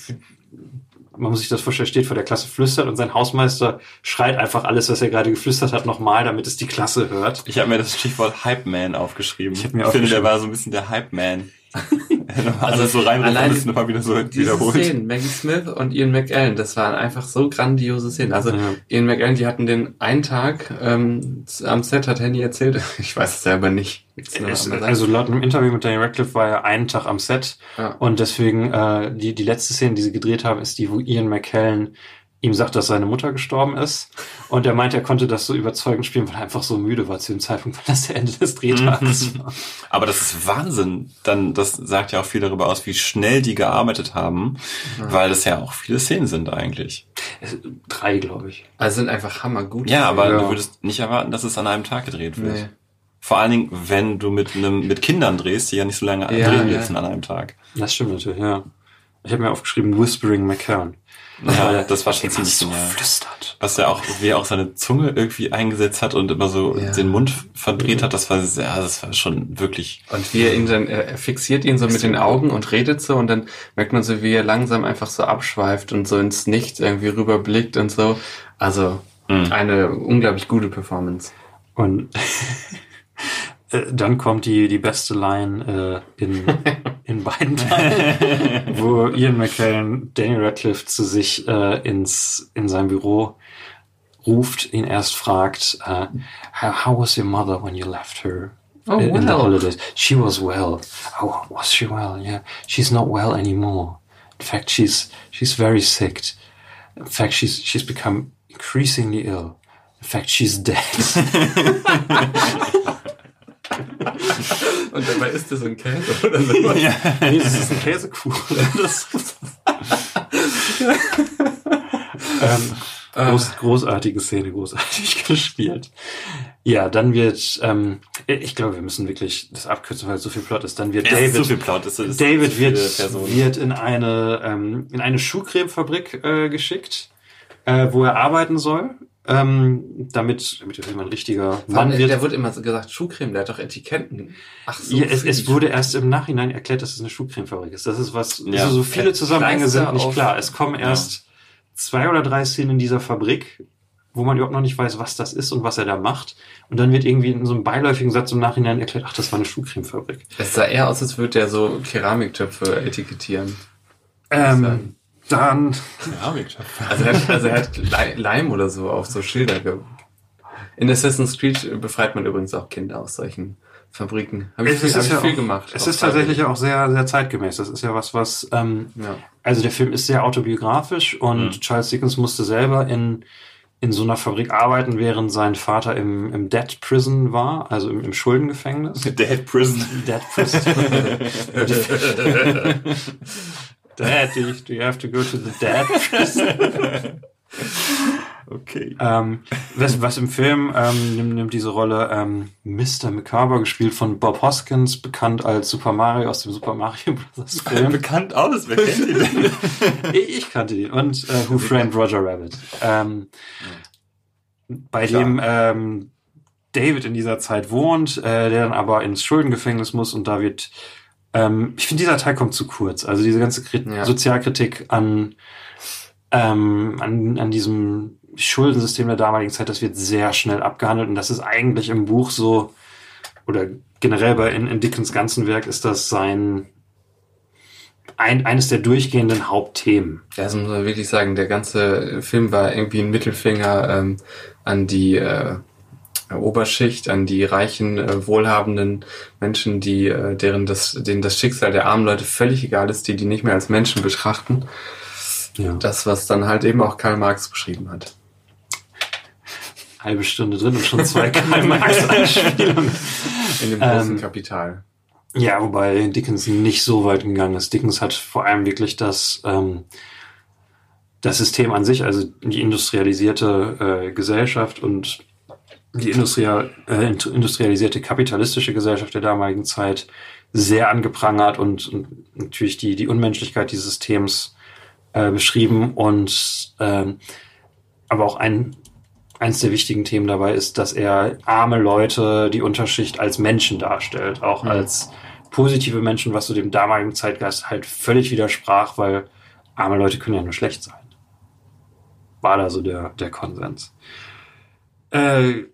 man muss sich das vorstellen, steht vor der Klasse, flüstert und sein Hausmeister schreit einfach alles, was er gerade geflüstert hat, nochmal, damit es die Klasse hört. Ich habe mir das Stichwort Hype Man aufgeschrieben. Ich hab mir finde, der war so ein bisschen der Hype Man. also so reinrufen allein und es nochmal wieder so diese wiederholt. Szenen, Maggie Smith und Ian McEllen, das waren einfach so grandiose Szenen. Also Ja. Ian McEllen, die hatten den einen Tag ähm, am Set, hat Henny erzählt. Ich weiß es selber nicht. Es, also laut einem Interview mit Daniel Radcliffe war er einen Tag am Set ja. und deswegen äh, die, die letzte Szene, die sie gedreht haben, ist die, wo Ian McKellen ihm sagt, dass seine Mutter gestorben ist und er meint, er konnte das so überzeugend spielen, weil er einfach so müde war zu dem Zeitpunkt, weil das der Ende des Drehtages war. Aber das ist Wahnsinn. Dann, das sagt ja auch viel darüber aus, wie schnell die gearbeitet haben, weil es ja auch viele Szenen sind eigentlich. Es- Drei, glaube ich. Also sind einfach hammergut. Ja, aber Ja. du würdest nicht erwarten, dass es an einem Tag gedreht wird. Nee. Vor allen Dingen, wenn du mit einem mit Kindern drehst, die ja nicht so lange Ja, drehen ja. dürfen an einem Tag. Das stimmt natürlich, ja. Ich habe mir aufgeschrieben, Whispering McKern. Ja, das war schon ziemlich so genial. flüstert. Was er auch, wie er auch seine Zunge irgendwie eingesetzt hat und immer so Ja. den Mund verdreht hat, das war sehr, das war schon wirklich. Und wie er ihn dann, er er fixiert ihn so mit den Augen und redet so und dann merkt man so, wie er langsam einfach so abschweift und so ins Nichts irgendwie rüberblickt und so. Also Mhm. eine unglaublich gute Performance. Und äh, dann kommt die, die beste Line äh, in, in beiden Teilen, wo Ian McKellen Daniel Radcliffe zu sich äh, ins, in sein Büro ruft, ihn erst fragt, äh, how, how was your mother when you left her? Oh, in the well. holidays. She was well. Oh, was she well? Yeah. She's not well anymore. In fact, she's she's very sick. In fact, she's she's become increasingly ill. In fact, she's dead. Und dabei ist das ein Käse oder so. Ja. nee, das ist ein Käsekuchen. Das ist ähm, groß, großartige Szene, großartig gespielt. Ja, dann wird, ähm, ich glaube, wir müssen wirklich das abkürzen, weil es so viel Plot ist. Dann wird Es ist David, so viel Plot. Es ist David wird, Personen. wird in eine, ähm, in eine Schuhcremefabrik äh, geschickt, äh, wo er arbeiten soll, ähm, damit, damit er ein richtiger Mann wird. der wird immer so gesagt, Schuhcreme, der hat doch Etiketten. Ach so. ja, es, es wurde erst im Nachhinein erklärt, dass es eine Schuhcremefabrik ist. Das ist was, Ja. also so viele Zusammenhänge Kleister sind nicht klar. Es kommen erst zwei oder drei Szenen in dieser Fabrik, wo man überhaupt noch nicht weiß, was das ist und was er da macht. Und dann wird irgendwie in so einem beiläufigen Satz im Nachhinein erklärt, ach, das war eine Schuhcremefabrik. Es sah eher aus, als würde der so Keramiktöpfe etikettieren. Ähm, dann, Keramiktöpfe. Also er hat, also er hat Lei- Leim oder so auf so Schilder ge In Assassin's Creed befreit man übrigens auch Kinder aus solchen Fabriken. Habe ich, es viel, ist hab ich ja viel auch, gemacht. Es ist tatsächlich auch sehr, sehr zeitgemäß. Das ist ja was, was, ähm, Ja. also der Film ist sehr autobiografisch und Mhm. Charles Dickens musste selber in, in so einer Fabrik arbeiten, während sein Vater im, im Dead Prison war, also im, im Schuldengefängnis. Dead Prison. Dead Prison. Dad, do you, have to go to the Prison? Okay. Ähm, was, was im Film ähm, nimmt, nimmt diese Rolle ähm, Mr. Macabre, gespielt von Bob Hoskins, bekannt als Super Mario aus dem Super Mario Bros. Film. Bekannt aus, wer kennt ihn denn? ich, ich kannte ihn. Und äh, Who Framed Roger Rabbit. Ähm, bei Klar. dem ähm, David in dieser Zeit wohnt, äh, der dann aber ins Schuldengefängnis muss und da wird ähm, ich finde, dieser Teil kommt zu kurz. Also diese ganze Krit Ja. Sozialkritik an, ähm, an, an diesem Schuldensystem der damaligen Zeit, das wird sehr schnell abgehandelt und das ist eigentlich im Buch so, oder generell bei in, in Dickens ganzen Werk ist das sein ein, eines der durchgehenden Hauptthemen. Ja, das muss man wirklich sagen. Der ganze Film war irgendwie ein Mittelfinger ähm, an die äh, Oberschicht, an die reichen, äh, wohlhabenden Menschen, die äh, deren das, denen das Schicksal der armen Leute völlig egal ist, die die nicht mehr als Menschen betrachten. Ja. Das, was dann halt eben auch Karl Marx beschrieben hat. Halbe Stunde drin und schon zwei Karl Marx Anspielungen. In dem großen Ähm, Kapital. Ja, wobei Dickens nicht so weit gegangen ist. Dickens hat vor allem wirklich das, ähm, das System an sich, also die industrialisierte äh, Gesellschaft und die industrial, äh, industrialisierte kapitalistische Gesellschaft der damaligen Zeit sehr angeprangert und, und natürlich die, die Unmenschlichkeit dieses Systems äh, beschrieben und ähm, aber auch ein eins der wichtigen Themen dabei ist, dass er arme Leute, die Unterschicht als Menschen darstellt, auch Mhm. als positive Menschen, was zu dem damaligen Zeitgeist halt völlig widersprach, weil arme Leute können ja nur schlecht sein. War da so der, der Konsens. Äh,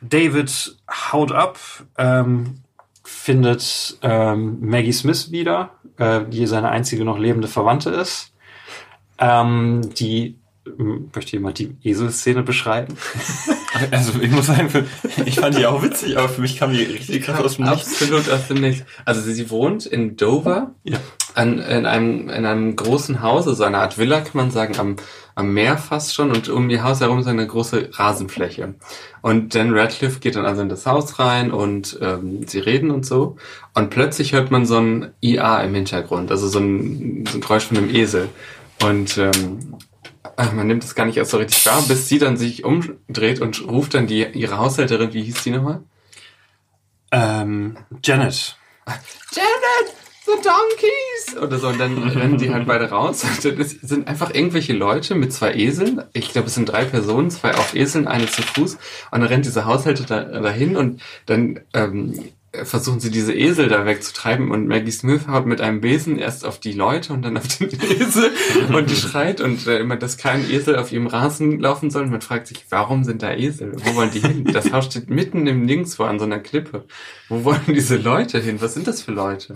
David haut ab, ähm, findet ähm, Maggie Smith wieder, äh, die seine einzige noch lebende Verwandte ist. Ähm, die möchte jemand die Eselszene beschreiben? Also ich muss sagen, für, ich fand die auch witzig, aber für mich kam die richtig krass aus dem Nichts. Absolut aus dem Nichts. Also sie, sie wohnt in Dover, Ja. an, in, einem, in einem großen Haus, so eine Art Villa, kann man sagen, am, am Meer fast schon und um ihr Haus herum ist eine große Rasenfläche. Und Dan Radcliffe geht dann also in das Haus rein und ähm, sie reden und so. Und plötzlich hört man so ein IA im Hintergrund, also so ein, so ein Geräusch von einem Esel. Und ähm, man nimmt es gar nicht erst so richtig wahr, bis sie dann sich umdreht und ruft dann die ihre Haushälterin, wie hieß die nochmal? Ähm, Janet. Janet, the donkeys! Oder so. Und dann rennen die halt beide raus. Und ist, sind einfach irgendwelche Leute mit zwei Eseln. Ich glaube, es sind drei Personen, zwei auf Eseln, eine zu Fuß. Und dann rennt diese Haushälter da, dahin und dann ähm, versuchen sie diese Esel da wegzutreiben. Und Maggie Smith haut mit einem Besen erst auf die Leute und dann auf den Esel. Und die schreit und äh, immer, dass kein Esel auf ihrem Rasen laufen soll. Und man fragt sich, warum sind da Esel? Wo wollen die hin? Das Haus steht mitten im Nirgendwo an so einer Klippe. Wo wollen diese Leute hin? Was sind das für Leute?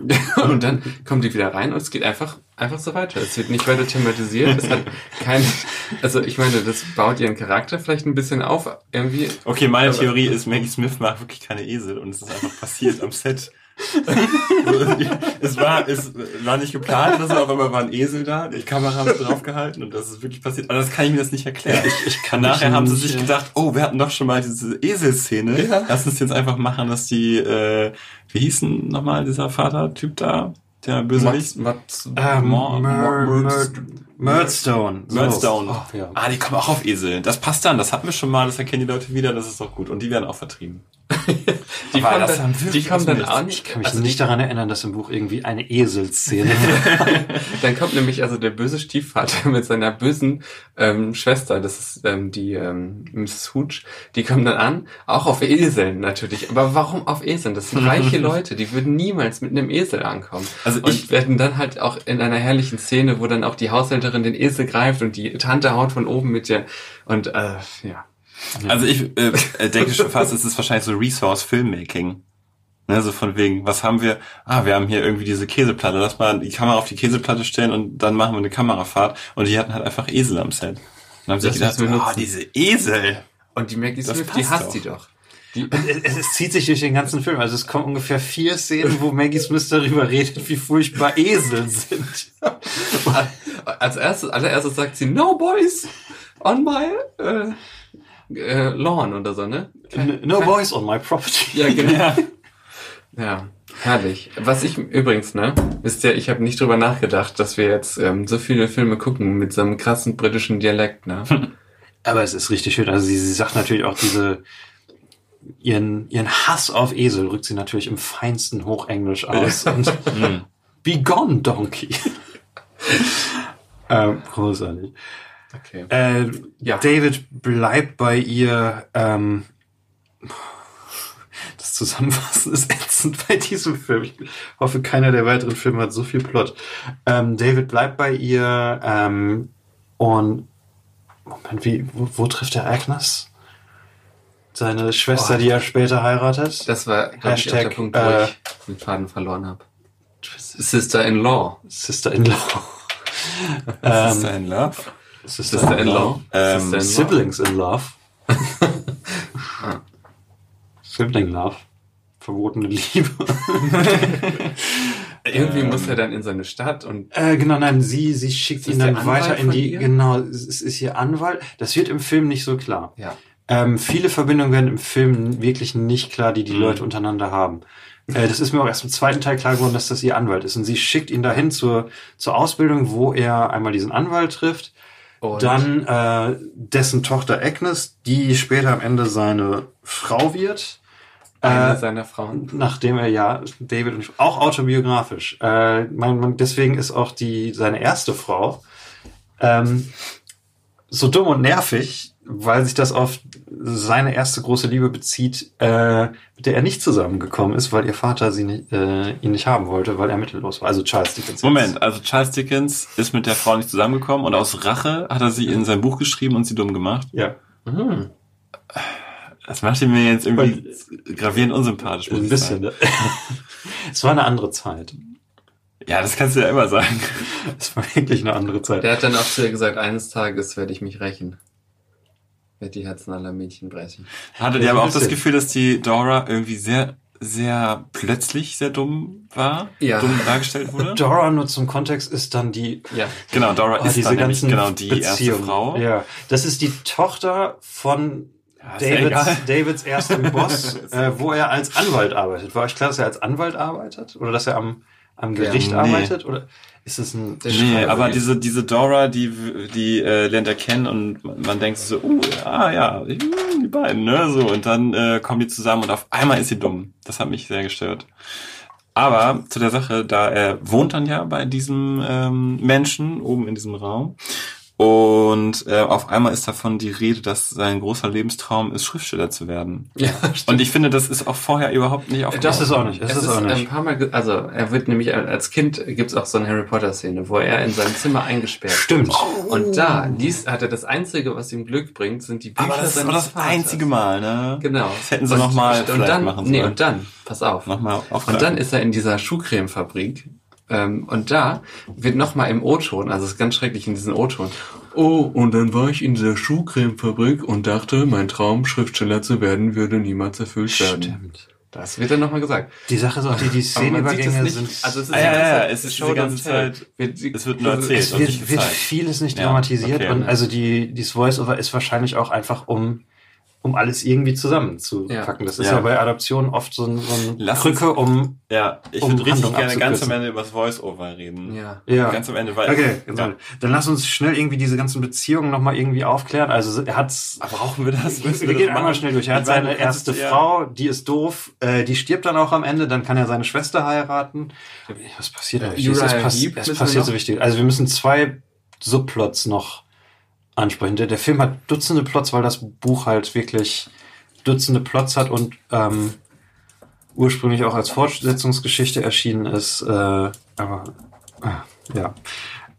und dann kommen die wieder rein und es geht einfach, einfach so weiter. Es wird nicht weiter thematisiert. Es hat kein, also ich meine, das baut ihren Charakter vielleicht ein bisschen auf, irgendwie. Okay, meine Theorie ist, Maggie Smith mag wirklich keine Esel und es ist einfach passiert am Set. Es war, es war nicht geplant oder so, auf einmal war ein Esel da, die Kamera haben sie draufgehalten und das ist wirklich passiert. Aber das kann ich mir das nicht erklären. Ich, ich kann Nachher mich haben sie nicht, sich gedacht, oh, wir hatten doch schon mal diese Eselszene. Ja. Lass uns jetzt einfach machen, dass die, äh, wie hieß denn nochmal dieser Vater-Typ da? der Bösewicht? Murdstone. Murdstone. Ah, die kommen auch auf Esel. Das passt dann. Das hatten wir schon mal. Das erkennen die Leute wieder. Das ist doch gut. Und die werden auch vertrieben. Die Aber kommen das dann, die aus dann an. Ich kann mich also nicht daran erinnern, dass im Buch irgendwie eine Eselszene Dann kommt nämlich also der böse Stiefvater mit seiner bösen ähm, Schwester, das ist ähm, die ähm, Mrs. Hooch, die kommen dann an, auch auf Eseln natürlich. Aber warum auf Eseln? Das sind reiche Leute, die würden niemals mit einem Esel ankommen. Also Und ich, werden dann halt auch in einer herrlichen Szene, wo dann auch die Haushälterin den Esel greift und die Tante haut von oben mit der und äh, ja. Also ich äh, äh, denke schon fast, es ist wahrscheinlich so Resource Filmmaking. Ne, so von wegen, was haben wir? Ah, wir haben hier irgendwie diese Käseplatte. Lass mal die Kamera auf die Käseplatte stellen und dann machen wir eine Kamerafahrt. Und die hatten halt einfach Esel am Set. Dann haben sie gedacht, ah, nutzen. diese Esel. Und die Maggie Smith, die hasst doch. die doch. Die, es, es zieht sich durch den ganzen Film. Also es kommen ungefähr vier Szenen, wo Maggie Smith darüber redet, wie furchtbar Esel sind. als erstes, allererstes sagt sie, no boys on my äh, äh, lawn oder so, ne? No voice on my property. Ja, genau. Ja, herrlich. Was ich übrigens, ne, wisst ihr, ich habe nicht drüber nachgedacht, dass wir jetzt ähm, so viele Filme gucken mit so einem krassen britischen Dialekt, ne? Aber es ist richtig schön. Also sie, sie sagt natürlich auch diese ihren, ihren Hass auf Esel rückt sie natürlich im feinsten Hochenglisch aus. Und Hm. Be gone, Donkey. ähm, großartig. Okay. Äh, Ja. David bleibt bei ihr. Ähm, das Zusammenfassen ist ätzend bei diesem Film. Ich hoffe, keiner der weiteren Filme hat so viel Plot. Ähm, David bleibt bei ihr ähm, und Moment, wie, wo, wo trifft er Agnes? Seine Schwester, Boah. die er später heiratet? Das war, glaub ich, auch Hashtag, der Punkt, wo äh, ich den Faden verloren habe. Sister-in-law. Sister-in-law. Was ist ähm, dein Love? Sister-in-law. Ähm, Sister-in-law. Siblings in Love. Sibling Love. Verbotene Liebe. Irgendwie Ähm. muss er dann in seine Stadt und Äh, genau, nein, sie, sie schickt ihn dann weiter in die, ihr? genau, es ist ihr Anwalt. Das wird im Film nicht so klar. ja. Ähm, viele Verbindungen werden im Film wirklich nicht klar, die die Mhm. Leute untereinander haben. Äh, das ist mir auch erst im zweiten Teil klar geworden, dass das ihr Anwalt ist. Und sie schickt ihn dahin zur, zur Ausbildung, wo er einmal diesen Anwalt trifft, Und dann äh, dessen Tochter Agnes, die später am Ende seine Frau wird. eine Äh, seiner Frauen. nachdem er ja David und auch autobiografisch. Äh, man, man, deswegen ist auch die seine erste Frau ähm, so dumm und nervig, weil sich das auf seine erste große Liebe bezieht, äh, mit der er nicht zusammengekommen ist, weil ihr Vater sie nicht, äh, ihn nicht haben wollte, weil er mittellos war. Also Charles Dickens. Moment, also Charles Dickens ist mit der Frau nicht zusammengekommen und aus Rache hat er sie in sein Buch geschrieben und sie dumm gemacht. Ja, Mhm. Das macht ihn mir jetzt irgendwie gravierend unsympathisch. muss ein ich bisschen. sagen. Ne? es war eine andere Zeit. Ja, das kannst du ja immer sagen. Es war wirklich eine andere Zeit. Der hat dann auch zu ihr gesagt, eines Tages werde ich mich rächen. Werde die Herzen aller Mädchen brechen. Hattet Ja, ihr aber auch das. Gefühl, dass die Dora irgendwie sehr, sehr plötzlich sehr dumm war? Ja. Dumm dargestellt wurde? Dora nur zum Kontext ist dann die Ja. Genau, Dora Oh, ist diese dann nämlich ganzen genau die erste Beziehungen. Frau. Ja, das ist die Tochter von Ja, ja Davids. Davids erstem Boss, äh, wo er als Anwalt arbeitet. War euch klar, dass er als Anwalt arbeitet? Oder dass er am, am Gericht nee. arbeitet? Oder ist es ein... Nee, aber diese, diese Dora, die, die äh, lernt er kennen und man, man denkt so, uh, ah ja, die beiden, ne? So, und dann äh, kommen die zusammen und auf einmal ist sie dumm. Das hat mich sehr gestört. Aber zu der Sache, da er wohnt dann ja bei diesem ähm, Menschen oben in diesem Raum. Und äh, auf einmal ist davon die Rede, dass sein großer Lebenstraum ist, Schriftsteller zu werden. Ja, Und ich finde, das ist auch vorher überhaupt nicht aufgekommen. Das ist auch nicht. Das Es ist ist auch ein nicht. paar Mal, also er wird nämlich als Kind gibt's auch so eine Harry Potter Szene, wo er in seinem Zimmer eingesperrt Stimmt. wird. Und da liest, hat er das einzige, was ihm Glück bringt, sind die Bücher Aber das ist aber das Vaters. einzige Mal, ne? Genau. Das hätten sie Und- noch mal und vielleicht dann, machen Nee, sollen. und dann, pass auf. Nochmal Und dann ist er in dieser Schuhcremefabrik. Ähm, und da wird nochmal im O-Ton, also es ist ganz schrecklich in diesem O-Ton. Oh, und dann war ich in dieser Schuhcremefabrik und dachte, mein Traum, Schriftsteller zu werden, würde niemals erfüllt werden. Stimmt. Das wird dann nochmal gesagt. Die Sache ist auch die, die Szenenübergänge sind... also es ist Ah, ja, ja, es ist die ganze. Zeit- Wird- es wird nur also erzählt. es wird, wird vieles nicht Ja, dramatisiert okay. und also die, dieses Voice-Over ist wahrscheinlich auch einfach um um alles irgendwie zusammenzupacken. Ja. Das ist Ja. ja, bei Adaptionen oft so, ein, so eine Lass Krücke, um Ja, ich Um würde richtig Handlung gerne ganz am. Ende über das Voice-Over reden. Ja. ja. Ganz am Ende, weil. Okay, ja. dann lass uns schnell irgendwie diese ganzen Beziehungen nochmal irgendwie aufklären. Also er hat's. Aber brauchen wir das? Wir, Müssen wir das gehen einmal schnell durch. Er hat seine erste ja. Frau, die ist doof, äh, die stirbt dann auch am Ende, dann kann er seine Schwester heiraten. Was passiert Äh, eigentlich? Es, pass es passiert so wichtig. Also wir müssen zwei Subplots noch ansprechen. Der, Film hat Dutzende Plots, weil das Buch halt wirklich Dutzende Plots hat und ähm, ursprünglich auch als Fortsetzungsgeschichte erschienen ist. Äh, aber ah, ja.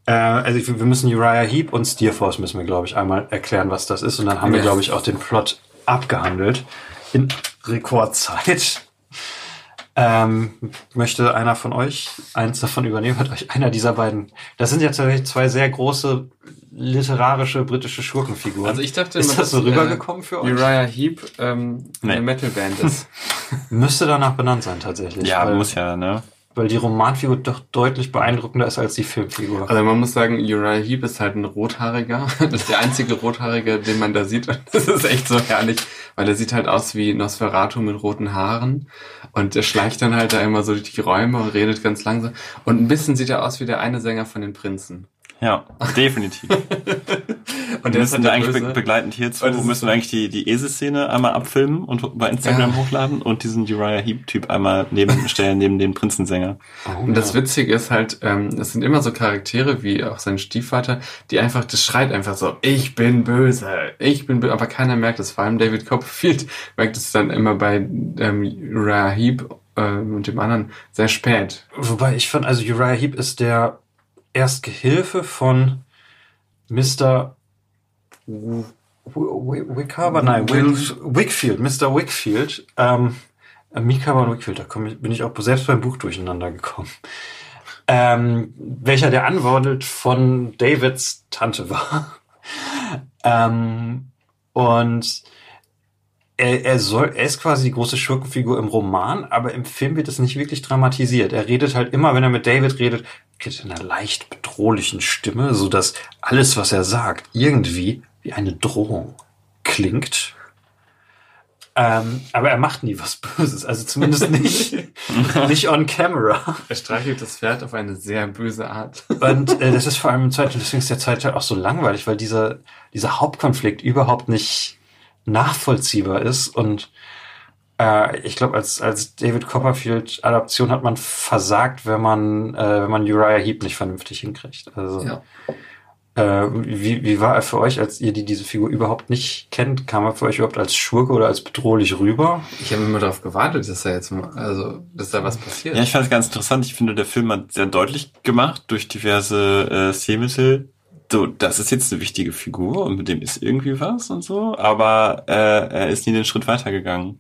Äh, also ich- wir müssen Uriah Heep und Steer Force müssen wir, glaube ich, einmal erklären, was das ist. Und dann haben wir, glaube ich, auch den Plot abgehandelt. In Rekordzeit. Ähm, möchte einer von euch eins davon übernehmen? Hat euch einer dieser beiden? Das sind ja tatsächlich zwei sehr große literarische britische Schurkenfiguren. Also ich dachte ist immer, das so dass, rübergekommen für euch? Uriah Heep ähm, Nee. eine Metalband ist. Müsste danach benannt sein tatsächlich. Ja, weil, muss ja, ne? Weil die Romanfigur doch deutlich beeindruckender ist als die Filmfigur. Also man muss sagen, Uriah Heep ist halt ein Rothaariger. Das ist der einzige Rothaarige, den man da sieht. Und das ist echt so herrlich, weil er sieht halt aus wie Nosferatu mit roten Haaren. Und er schleicht dann halt da immer so durch die Räume und redet ganz langsam. Und ein bisschen sieht er aus wie der eine Sänger von den Prinzen. Ja, definitiv. Und wir der ist müssen da der eigentlich be Böse. begleitend hierzu, Und müssen wir eigentlich die, die Esel-Szene einmal abfilmen und bei Instagram Ja. hochladen und diesen Uriah Heep-Typ einmal neben stellen, neben den Prinzensänger. Oh, Und das ja. Witzige ist halt, ähm, es sind immer so Charaktere wie auch sein Stiefvater, die einfach, das schreit einfach so, ich bin böse, ich bin böse, aber keiner merkt es. Vor allem David Copperfield merkt es dann immer bei ähm, Uriah Heep äh, und dem anderen sehr spät. Wobei ich fand, also Uriah Heep ist der Erstgehilfe von Mr. Wickharbor? Nein, Wickfield, Mr. Wickfield. Ähm, äh, Mickharbor und Wickfield, da bin ich auch selbst beim Buch durcheinander gekommen. Ähm, welcher der Anwalt von Davids Tante war. ähm, und er, er soll, er ist quasi die große Schurkenfigur im Roman, aber im Film wird es nicht wirklich dramatisiert. Er redet halt immer, wenn er mit David redet, geht in einer leicht bedrohlichen Stimme, so dass alles, was er sagt, irgendwie wie eine Drohung klingt. Ähm, aber er macht nie was Böses, also zumindest nicht, nicht on camera. Er streichelt das Pferd auf eine sehr böse Art. Und äh, das ist vor allem im zweiten, deswegen ist der zweite Teil auch so langweilig, weil dieser, dieser Hauptkonflikt überhaupt nicht nachvollziehbar ist. Und äh, ich glaube, als, als David Copperfield-Adaption hat man versagt, wenn man, äh, wenn man Uriah Heep nicht vernünftig hinkriegt. Also Ja. äh, wie, wie war er für euch, als ihr die diese Figur überhaupt nicht kennt? Kam er für euch überhaupt als Schurke oder als bedrohlich rüber? Ich habe immer darauf gewartet, dass da jetzt mal, also, dass da was passiert. Ja, ich fand es ganz interessant. Ich finde, der Film hat sehr deutlich gemacht durch diverse äh, Stilmittel. So, das ist jetzt eine wichtige Figur und mit dem ist irgendwie was und so, aber äh, er ist nie den Schritt weitergegangen.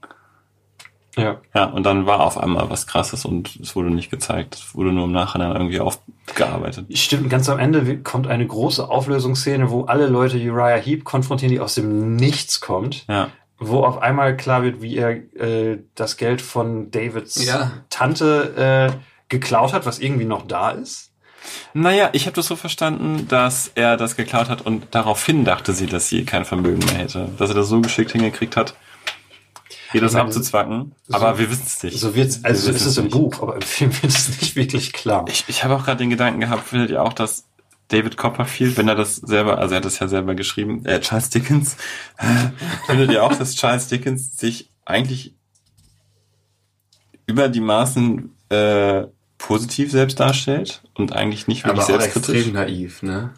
Ja. Ja, und dann war auf einmal was krasses und es wurde nicht gezeigt. Es wurde nur im Nachhinein irgendwie aufgearbeitet. Stimmt, ganz am Ende kommt eine große Auflösungsszene, wo alle Leute Uriah Heep konfrontieren, die aus dem Nichts kommt. Ja. wo auf einmal klar wird, wie er äh, das Geld von Davids Ja. Tante äh, geklaut hat, was irgendwie noch da ist. Naja, ich habe das so verstanden, dass er das geklaut hat und daraufhin dachte sie, dass sie kein Vermögen mehr hätte. Dass er das so geschickt hingekriegt hat, ihr das meine, abzuzwacken. so- Aber wir wissen es nicht. So wird's, also Wir ist es im nicht. Buch, aber im Film wird es nicht wirklich klar. Ich, ich habe auch gerade den Gedanken gehabt, findet ihr auch, dass David Copperfield, wenn er das selber, also er hat das ja selber geschrieben, äh, Charles Dickens, findet ihr auch, dass Charles Dickens sich eigentlich über die Maßen äh, positiv selbst darstellt und eigentlich nicht aber wirklich auch selbstkritisch? extrem naiv, ne?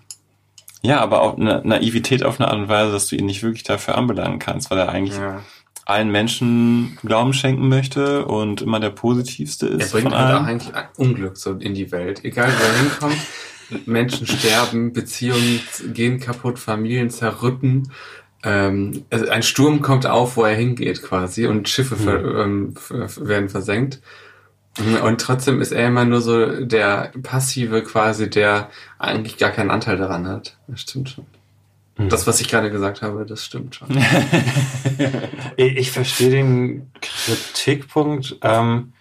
Ja, aber auch eine Naivität auf eine Art und Weise, dass du ihn nicht wirklich dafür anbelangen kannst, weil er eigentlich Ja. allen Menschen Glauben schenken möchte und immer der positivste Er ist bringt von halt auch eigentlich Unglück so in die Welt. Egal wo er hinkommt, Menschen sterben, Beziehungen gehen kaputt, Familien zerrütten. Ähm, also ein Sturm kommt auf, wo er hingeht quasi und Schiffe ver, ähm, werden versenkt. Und trotzdem ist er immer nur so der Passive quasi, der eigentlich gar keinen Anteil daran hat. Das stimmt schon. Mhm. Das, was ich gerade gesagt habe, das stimmt schon. Ich, verstehe den Kritikpunkt. Ähm,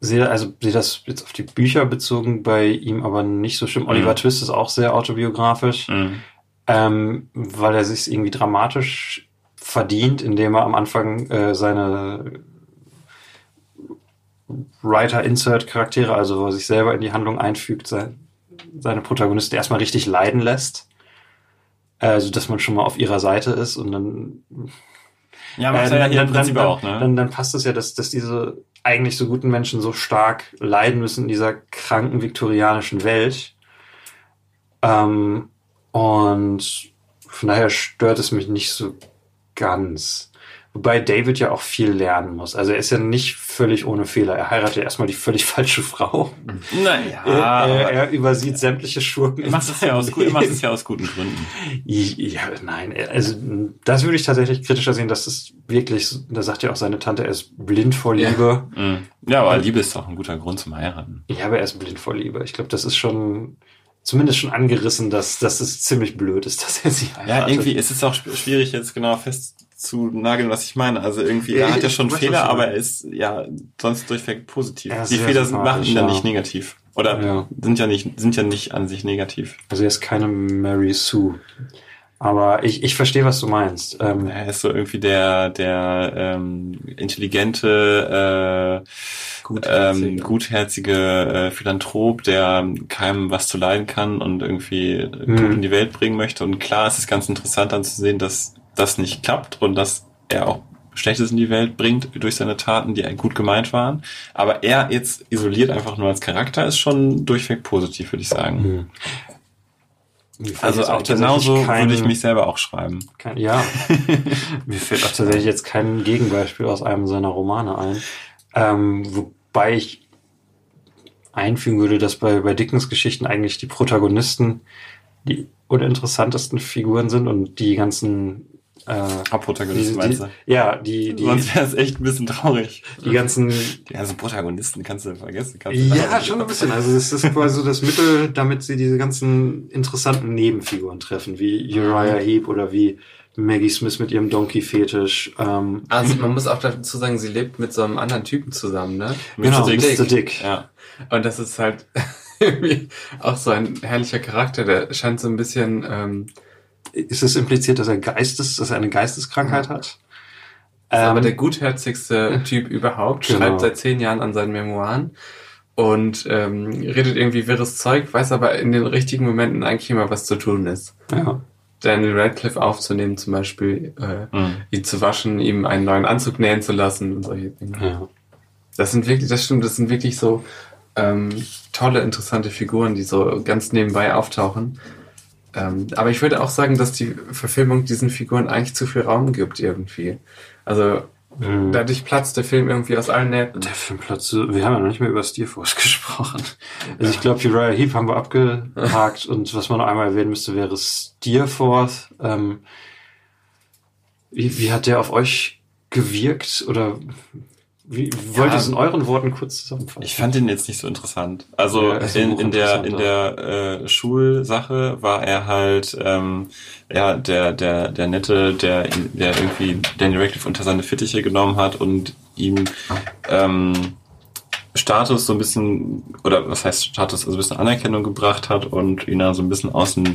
sehe, also sehe das jetzt auf die Bücher bezogen bei ihm aber nicht so schlimm. Oliver Mhm. Twist ist auch sehr autobiografisch. Mhm. ähm, weil er sich irgendwie dramatisch verdient, indem er am Anfang äh, seine Writer-Insert-Charaktere, also wo er sich selber in die Handlung einfügt, sein, seine Protagonisten erstmal richtig leiden lässt. Also, dass man schon mal auf ihrer Seite ist und dann Ja, äh, macht er ja dann, dann, dann, auch, ne? dann, dann passt es ja, dass, dass diese eigentlich so guten Menschen so stark leiden müssen in dieser kranken viktorianischen Welt. Ähm, und von daher stört es mich nicht so ganz. Wobei David ja auch viel lernen muss. Also er ist ja nicht völlig ohne Fehler. Er heiratet ja erstmal die völlig falsche Frau. naja, er, er, er übersieht sämtliche Schurken. er macht es ja aus, er macht es ja aus guten Gründen. Ja, nein, also das würde ich tatsächlich kritischer sehen, dass das wirklich, da sagt ja auch seine Tante, er ist blind vor Ja. Liebe. Mhm. Ja, aber Liebe ist doch ein guter Grund zum Heiraten. Ja, aber er ist blind vor Liebe. Ich glaube, das ist schon zumindest schon angerissen, dass, dass es ziemlich blöd ist, dass er sie heiratet. Ja, irgendwie ist es auch schw- schwierig, jetzt genau festzunageln, was ich meine. Also irgendwie, Ja, er hat ja schon Fehler, aber er ist ja sonst durchweg positiv. Die Fehler sind, machen ihn sympathisch, nicht ja. negativ. Oder Ja. sind ja nicht, sind ja nicht an sich negativ. Also er ist keine Mary Sue. Aber ich, ich verstehe, was du meinst. Ähm, Er ist so irgendwie der, der ähm, intelligente, äh, Gutherzige. ähm, gutherzige äh, Philanthrop, der keinem was zu leiden kann und irgendwie gut Mhm. in die Welt bringen möchte. Und klar, es ist ganz interessant dann zu sehen, dass das nicht klappt und dass er auch Schlechtes in die Welt bringt durch seine Taten, die gut gemeint waren. Aber er jetzt isoliert einfach nur als Charakter ist schon durchweg positiv, würde ich sagen. hm. Also auch genauso kein- würde ich mich selber auch schreiben. Kein, ja, mir fällt auch tatsächlich jetzt kein Gegenbeispiel aus einem seiner Romane ein. Ähm, wobei ich einfügen würde, dass bei, bei Dickens Geschichten eigentlich die Protagonisten die uninteressantesten Figuren sind und die ganzen äh, Hauptprotagonist, die, meinst die, du? ja, die, die, Sonst wäre es echt ein bisschen traurig. die ganzen Die ganzen Protagonisten kannst du vergessen. Kannst du Ja, schon ein bisschen. Also es ist quasi so das Mittel, damit sie diese ganzen interessanten Nebenfiguren treffen, wie Uriah Heep oder wie Maggie Smith mit ihrem Donkey-Fetisch. Ähm, Also man muss auch dazu sagen, sie lebt mit so einem anderen Typen zusammen, ne? genau, Mr. Dick. Mr. Dick. Ja. Und das ist halt irgendwie auch so ein herrlicher Charakter, der scheint so ein bisschen, ähm, Ist es impliziert, dass er Geistes, dass er eine Geisteskrankheit hat? ist aber Ähm, der gutherzigste Typ überhaupt, Genau. schreibt seit zehn Jahren an seinen Memoiren und ähm, redet irgendwie wirres Zeug, weiß aber in den richtigen Momenten eigentlich immer, was zu tun ist. ja. Daniel Radcliffe aufzunehmen zum Beispiel, äh, Mhm. ihn zu waschen, ihm einen neuen Anzug nähen zu lassen und solche Dinge. ja. Das sind wirklich, das stimmt, das sind wirklich so ähm, tolle, interessante Figuren, die so ganz nebenbei auftauchen. Ähm, aber ich würde auch sagen, dass die Verfilmung diesen Figuren eigentlich zu viel Raum gibt irgendwie. Also Mhm. dadurch platzt der Film irgendwie aus allen Nähten. Der Filmplatz, wir haben ja noch nicht mehr über Steelforce gesprochen. Also ich glaube, Uriah Heep haben wir abgehakt und was man noch einmal erwähnen müsste, wäre Steerforth. Ähm, wie, wie hat der auf euch gewirkt oder wie wollt ihr es in euren Worten kurz zusammenfassen? Ich fand ihn jetzt nicht so interessant. Also Ja, in, in der in der äh, Schulsache war er halt ähm, ja der der der nette, der der irgendwie Daniel Radcliffe unter seine Fittiche genommen hat und ihm ähm, Status so ein bisschen oder was heißt Status also ein bisschen Anerkennung gebracht hat und ihn da so ein bisschen aus dem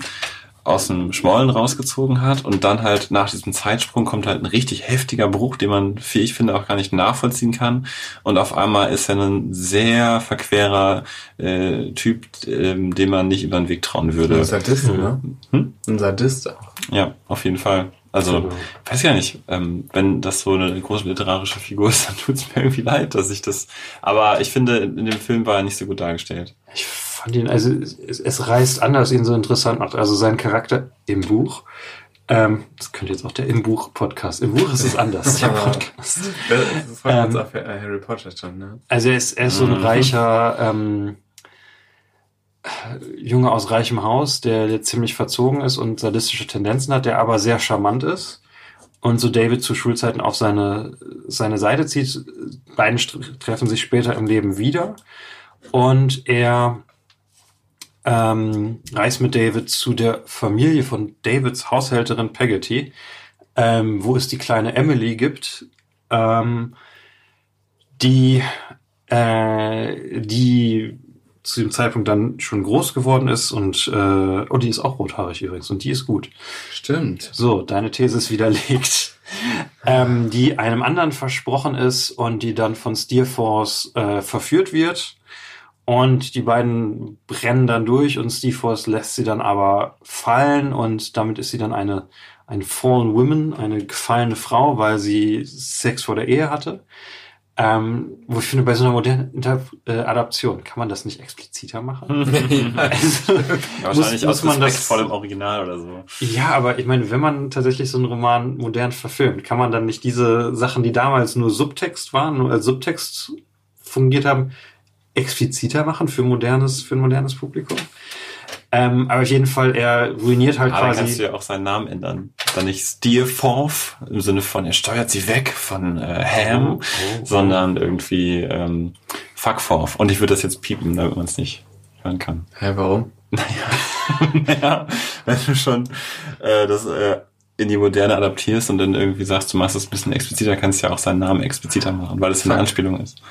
aus dem Schmollen rausgezogen hat und dann halt nach diesem Zeitsprung kommt halt ein richtig heftiger Bruch, den man, wie ich finde, auch gar nicht nachvollziehen kann. Und auf einmal ist er ein sehr verquerer äh, Typ, ähm, dem man nicht über den Weg trauen würde. Ein Sadist, ne? Hm? Ein Sadist auch. Ja, auf jeden Fall. Also, Genau. weiß ja nicht, ähm, wenn das so eine große literarische Figur ist, dann tut's mir irgendwie leid, dass ich das. Aber ich finde, in dem Film war er nicht so gut dargestellt. Ich fand ihn, also es, es reißt an, dass ihn so interessant macht. Also sein Charakter im Buch. Ähm, das könnte jetzt auch der im Buch-Podcast. Im Buch ist es anders, der Podcast. Das, uns Ähm, auf äh, Harry Potter schon, ne? Also er ist, er ist so ein Mhm. reicher ähm, Junge aus reichem Haus, der, der ziemlich verzogen ist und sadistische Tendenzen hat, der aber sehr charmant ist und so David zu Schulzeiten auf seine, seine Seite zieht. Beiden treffen sich später im Leben wieder und er ähm, reist mit David zu der Familie von Davids Haushälterin Peggotty, ähm, wo es die kleine Emily gibt, ähm, die, äh, die zu dem Zeitpunkt dann schon groß geworden ist und äh, oh, die ist auch rothaarig übrigens und die ist gut. Stimmt. So, deine These ist widerlegt. ähm, die einem anderen versprochen ist und die dann von Steerforce äh, verführt wird. Und die beiden brennen dann durch und Steerforce lässt sie dann aber fallen und damit ist sie dann eine, eine Fallen Woman, eine gefallene Frau, weil sie Sex vor der Ehe hatte. Ähm, wo ich finde, bei so einer modernen Inter äh, Adaption kann man das nicht expliziter machen. also, Ja, wahrscheinlich muss, muss aus man das vor dem Original oder so. ja, aber ich meine, wenn man tatsächlich so einen Roman modern verfilmt, kann man dann nicht diese Sachen, die damals nur Subtext waren, nur als Subtext fungiert haben, expliziter machen für modernes, für ein modernes Publikum? Ähm, aber auf jeden Fall, er ruiniert halt Aber kannst quasi. du ja auch seinen Namen ändern. Dann nicht Steerforth im Sinne von, er steuert sie weg von äh, Ham, Oh, sondern irgendwie ähm, Fuckforth. Und ich würde das jetzt piepen, damit man es nicht hören kann. Hä, warum? naja, wenn du schon äh, das äh, in die Moderne adaptierst und dann irgendwie sagst, du machst es ein bisschen expliziter, kannst du ja auch seinen Namen expliziter machen, weil es eine. Anspielung ist.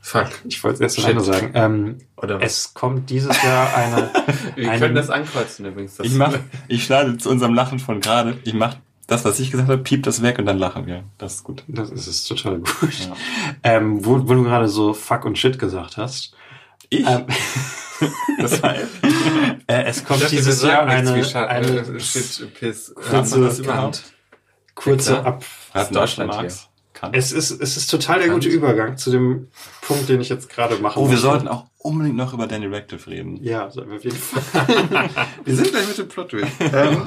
Fuck. Ich wollte es erst alleine sagen. Ähm, Oder was? es kommt dieses Jahr eine. Wir einen- können das ankreuzen übrigens. Das Ich mach, ich schneide zu unserem Lachen von gerade, ich mach das, was ich gesagt habe, piep das weg und dann lachen wir. Das ist gut. Das ist es total gut. Ja. Ähm, wo, wo du gerade so Fuck und Shit gesagt hast. Ich? Ähm, das heißt, äh, es kommt dachte, dieses Jahr eine, eine äh, Shit, Piss. kurze- das kurze. Ab. Deutschland Marx? Kann. Es ist, es ist total der gute Übergang zu dem Punkt, den ich jetzt gerade mache. Oh, wir sollten auch unbedingt noch über Danny Radcliffe reden. Ja, sollten wir auf jeden Fall. wir sind gleich mit dem Plot durch. ähm,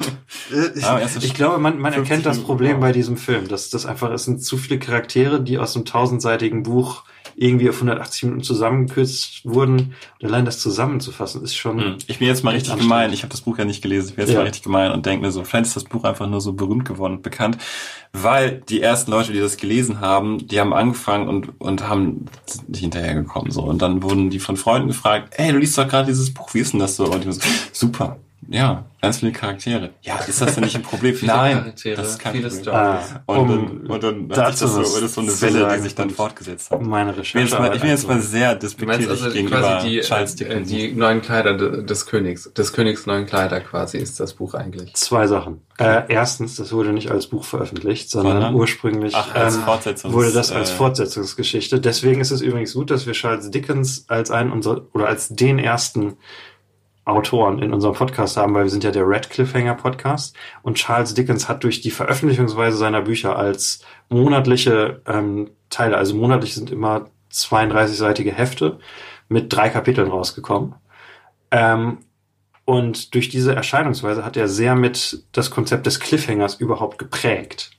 äh, ich, ich glaube, man, man 50 erkennt das Problem bei diesem Film, dass das einfach, es sind zu viele Charaktere, die aus einem tausendseitigen Buch irgendwie auf 180 Minuten zusammengekürzt wurden. Und allein das zusammenzufassen ist schon. Hm. Ich bin jetzt mal richtig gemein. Ich habe das Buch ja nicht gelesen. Ich bin jetzt Ja. mal richtig gemein und denke mir so, vielleicht ist das Buch einfach nur so berühmt geworden und bekannt, weil die ersten Leute, die das gelesen haben, die haben angefangen und, und haben nicht hinterhergekommen. So. Und dann wurden die von Freunden gefragt, ey, du liest doch gerade dieses Buch, wie ist denn das so? Und die so, super. Ja, ganz viele Charaktere. Ja, ist das denn nicht ein Problem? Viele Nein, Charaktere, das ist kein viele Problem. Ah, Und, um dann, und dann hat dazu sich das so, das ist so eine Welle, die sich dann fortgesetzt hat. Meine Ich bin Recherche. jetzt mal, ich bin jetzt mal sehr despektierlich also gegenüber quasi die, Charles äh, Dickens. die neuen Kleider de- des Königs. Des Königs neuen Kleider quasi ist das Buch eigentlich. Zwei Sachen. Äh, erstens, das wurde nicht als Buch veröffentlicht, sondern Sondern? ursprünglich Ach, als ähm, wurde das als äh, Fortsetzungsgeschichte. Deswegen ist es übrigens gut, dass wir Charles Dickens als einen unserer oder als den ersten Autoren in unserem Podcast haben, weil wir sind ja der Red Cliffhanger Podcast und Charles Dickens hat durch die Veröffentlichungsweise seiner Bücher als monatliche ähm, Teile, also monatlich sind immer 32-seitige Hefte mit drei Kapiteln rausgekommen. Ähm, und durch diese Erscheinungsweise hat er sehr mit das Konzept des Cliffhangers überhaupt geprägt,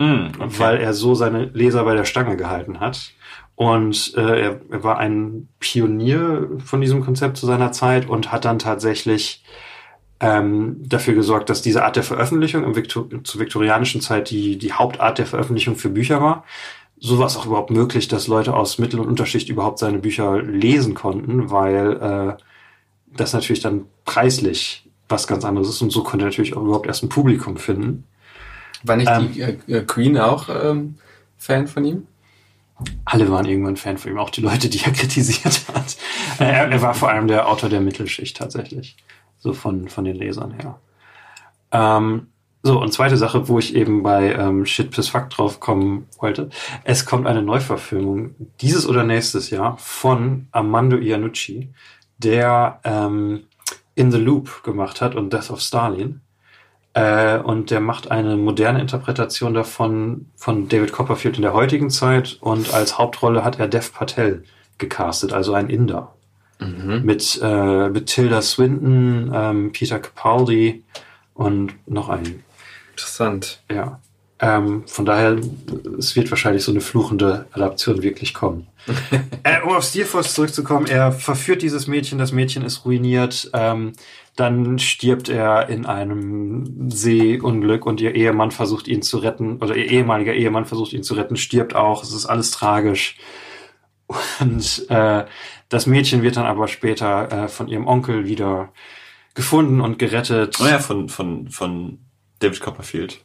Hm, okay. weil er so seine Leser bei der Stange gehalten hat. Und äh, er, er war ein Pionier von diesem Konzept zu seiner Zeit und hat dann tatsächlich ähm, dafür gesorgt, dass diese Art der Veröffentlichung im Viktor zur viktorianischen Zeit die, die Hauptart der Veröffentlichung für Bücher war. So war es auch überhaupt möglich, dass Leute aus Mittel- und Unterschicht überhaupt seine Bücher lesen konnten, weil äh, das natürlich dann preislich was ganz anderes ist und so konnte er natürlich auch überhaupt erst ein Publikum finden. War nicht Ähm, die äh, Queen auch ähm, Fan von ihm? Alle waren irgendwann Fan von ihm, auch die Leute, die er kritisiert hat. Äh, er, er war vor allem der Autor der Mittelschicht tatsächlich, so von, von den Lesern her. Ähm, so, und zweite Sache, wo ich eben bei ähm, Shit Piss Fuck drauf kommen wollte. Es kommt eine Neuverfilmung dieses oder nächstes Jahr von Armando Iannucci, der ähm, In the Loop gemacht hat und Death of Stalin. Äh, und der macht eine moderne Interpretation davon von David Copperfield in der heutigen Zeit und als Hauptrolle hat er Dev Patel gecastet, also ein Inder. Mhm. Mit, äh, mit Tilda Swinton, ähm, Peter Capaldi und noch einen. Interessant. Ja. Ähm, von daher, es wird wahrscheinlich so eine fluchende Adaption wirklich kommen. äh, um auf Steelforce zurückzukommen, er verführt dieses Mädchen, das Mädchen ist ruiniert, ähm, dann stirbt er in einem Seeunglück und ihr Ehemann versucht ihn zu retten, oder ihr ehemaliger Ehemann versucht ihn zu retten, stirbt auch, es ist alles tragisch. Und äh, das Mädchen wird dann aber später äh, von ihrem Onkel wieder gefunden und gerettet. Oh ja, von, von, von David Copperfield.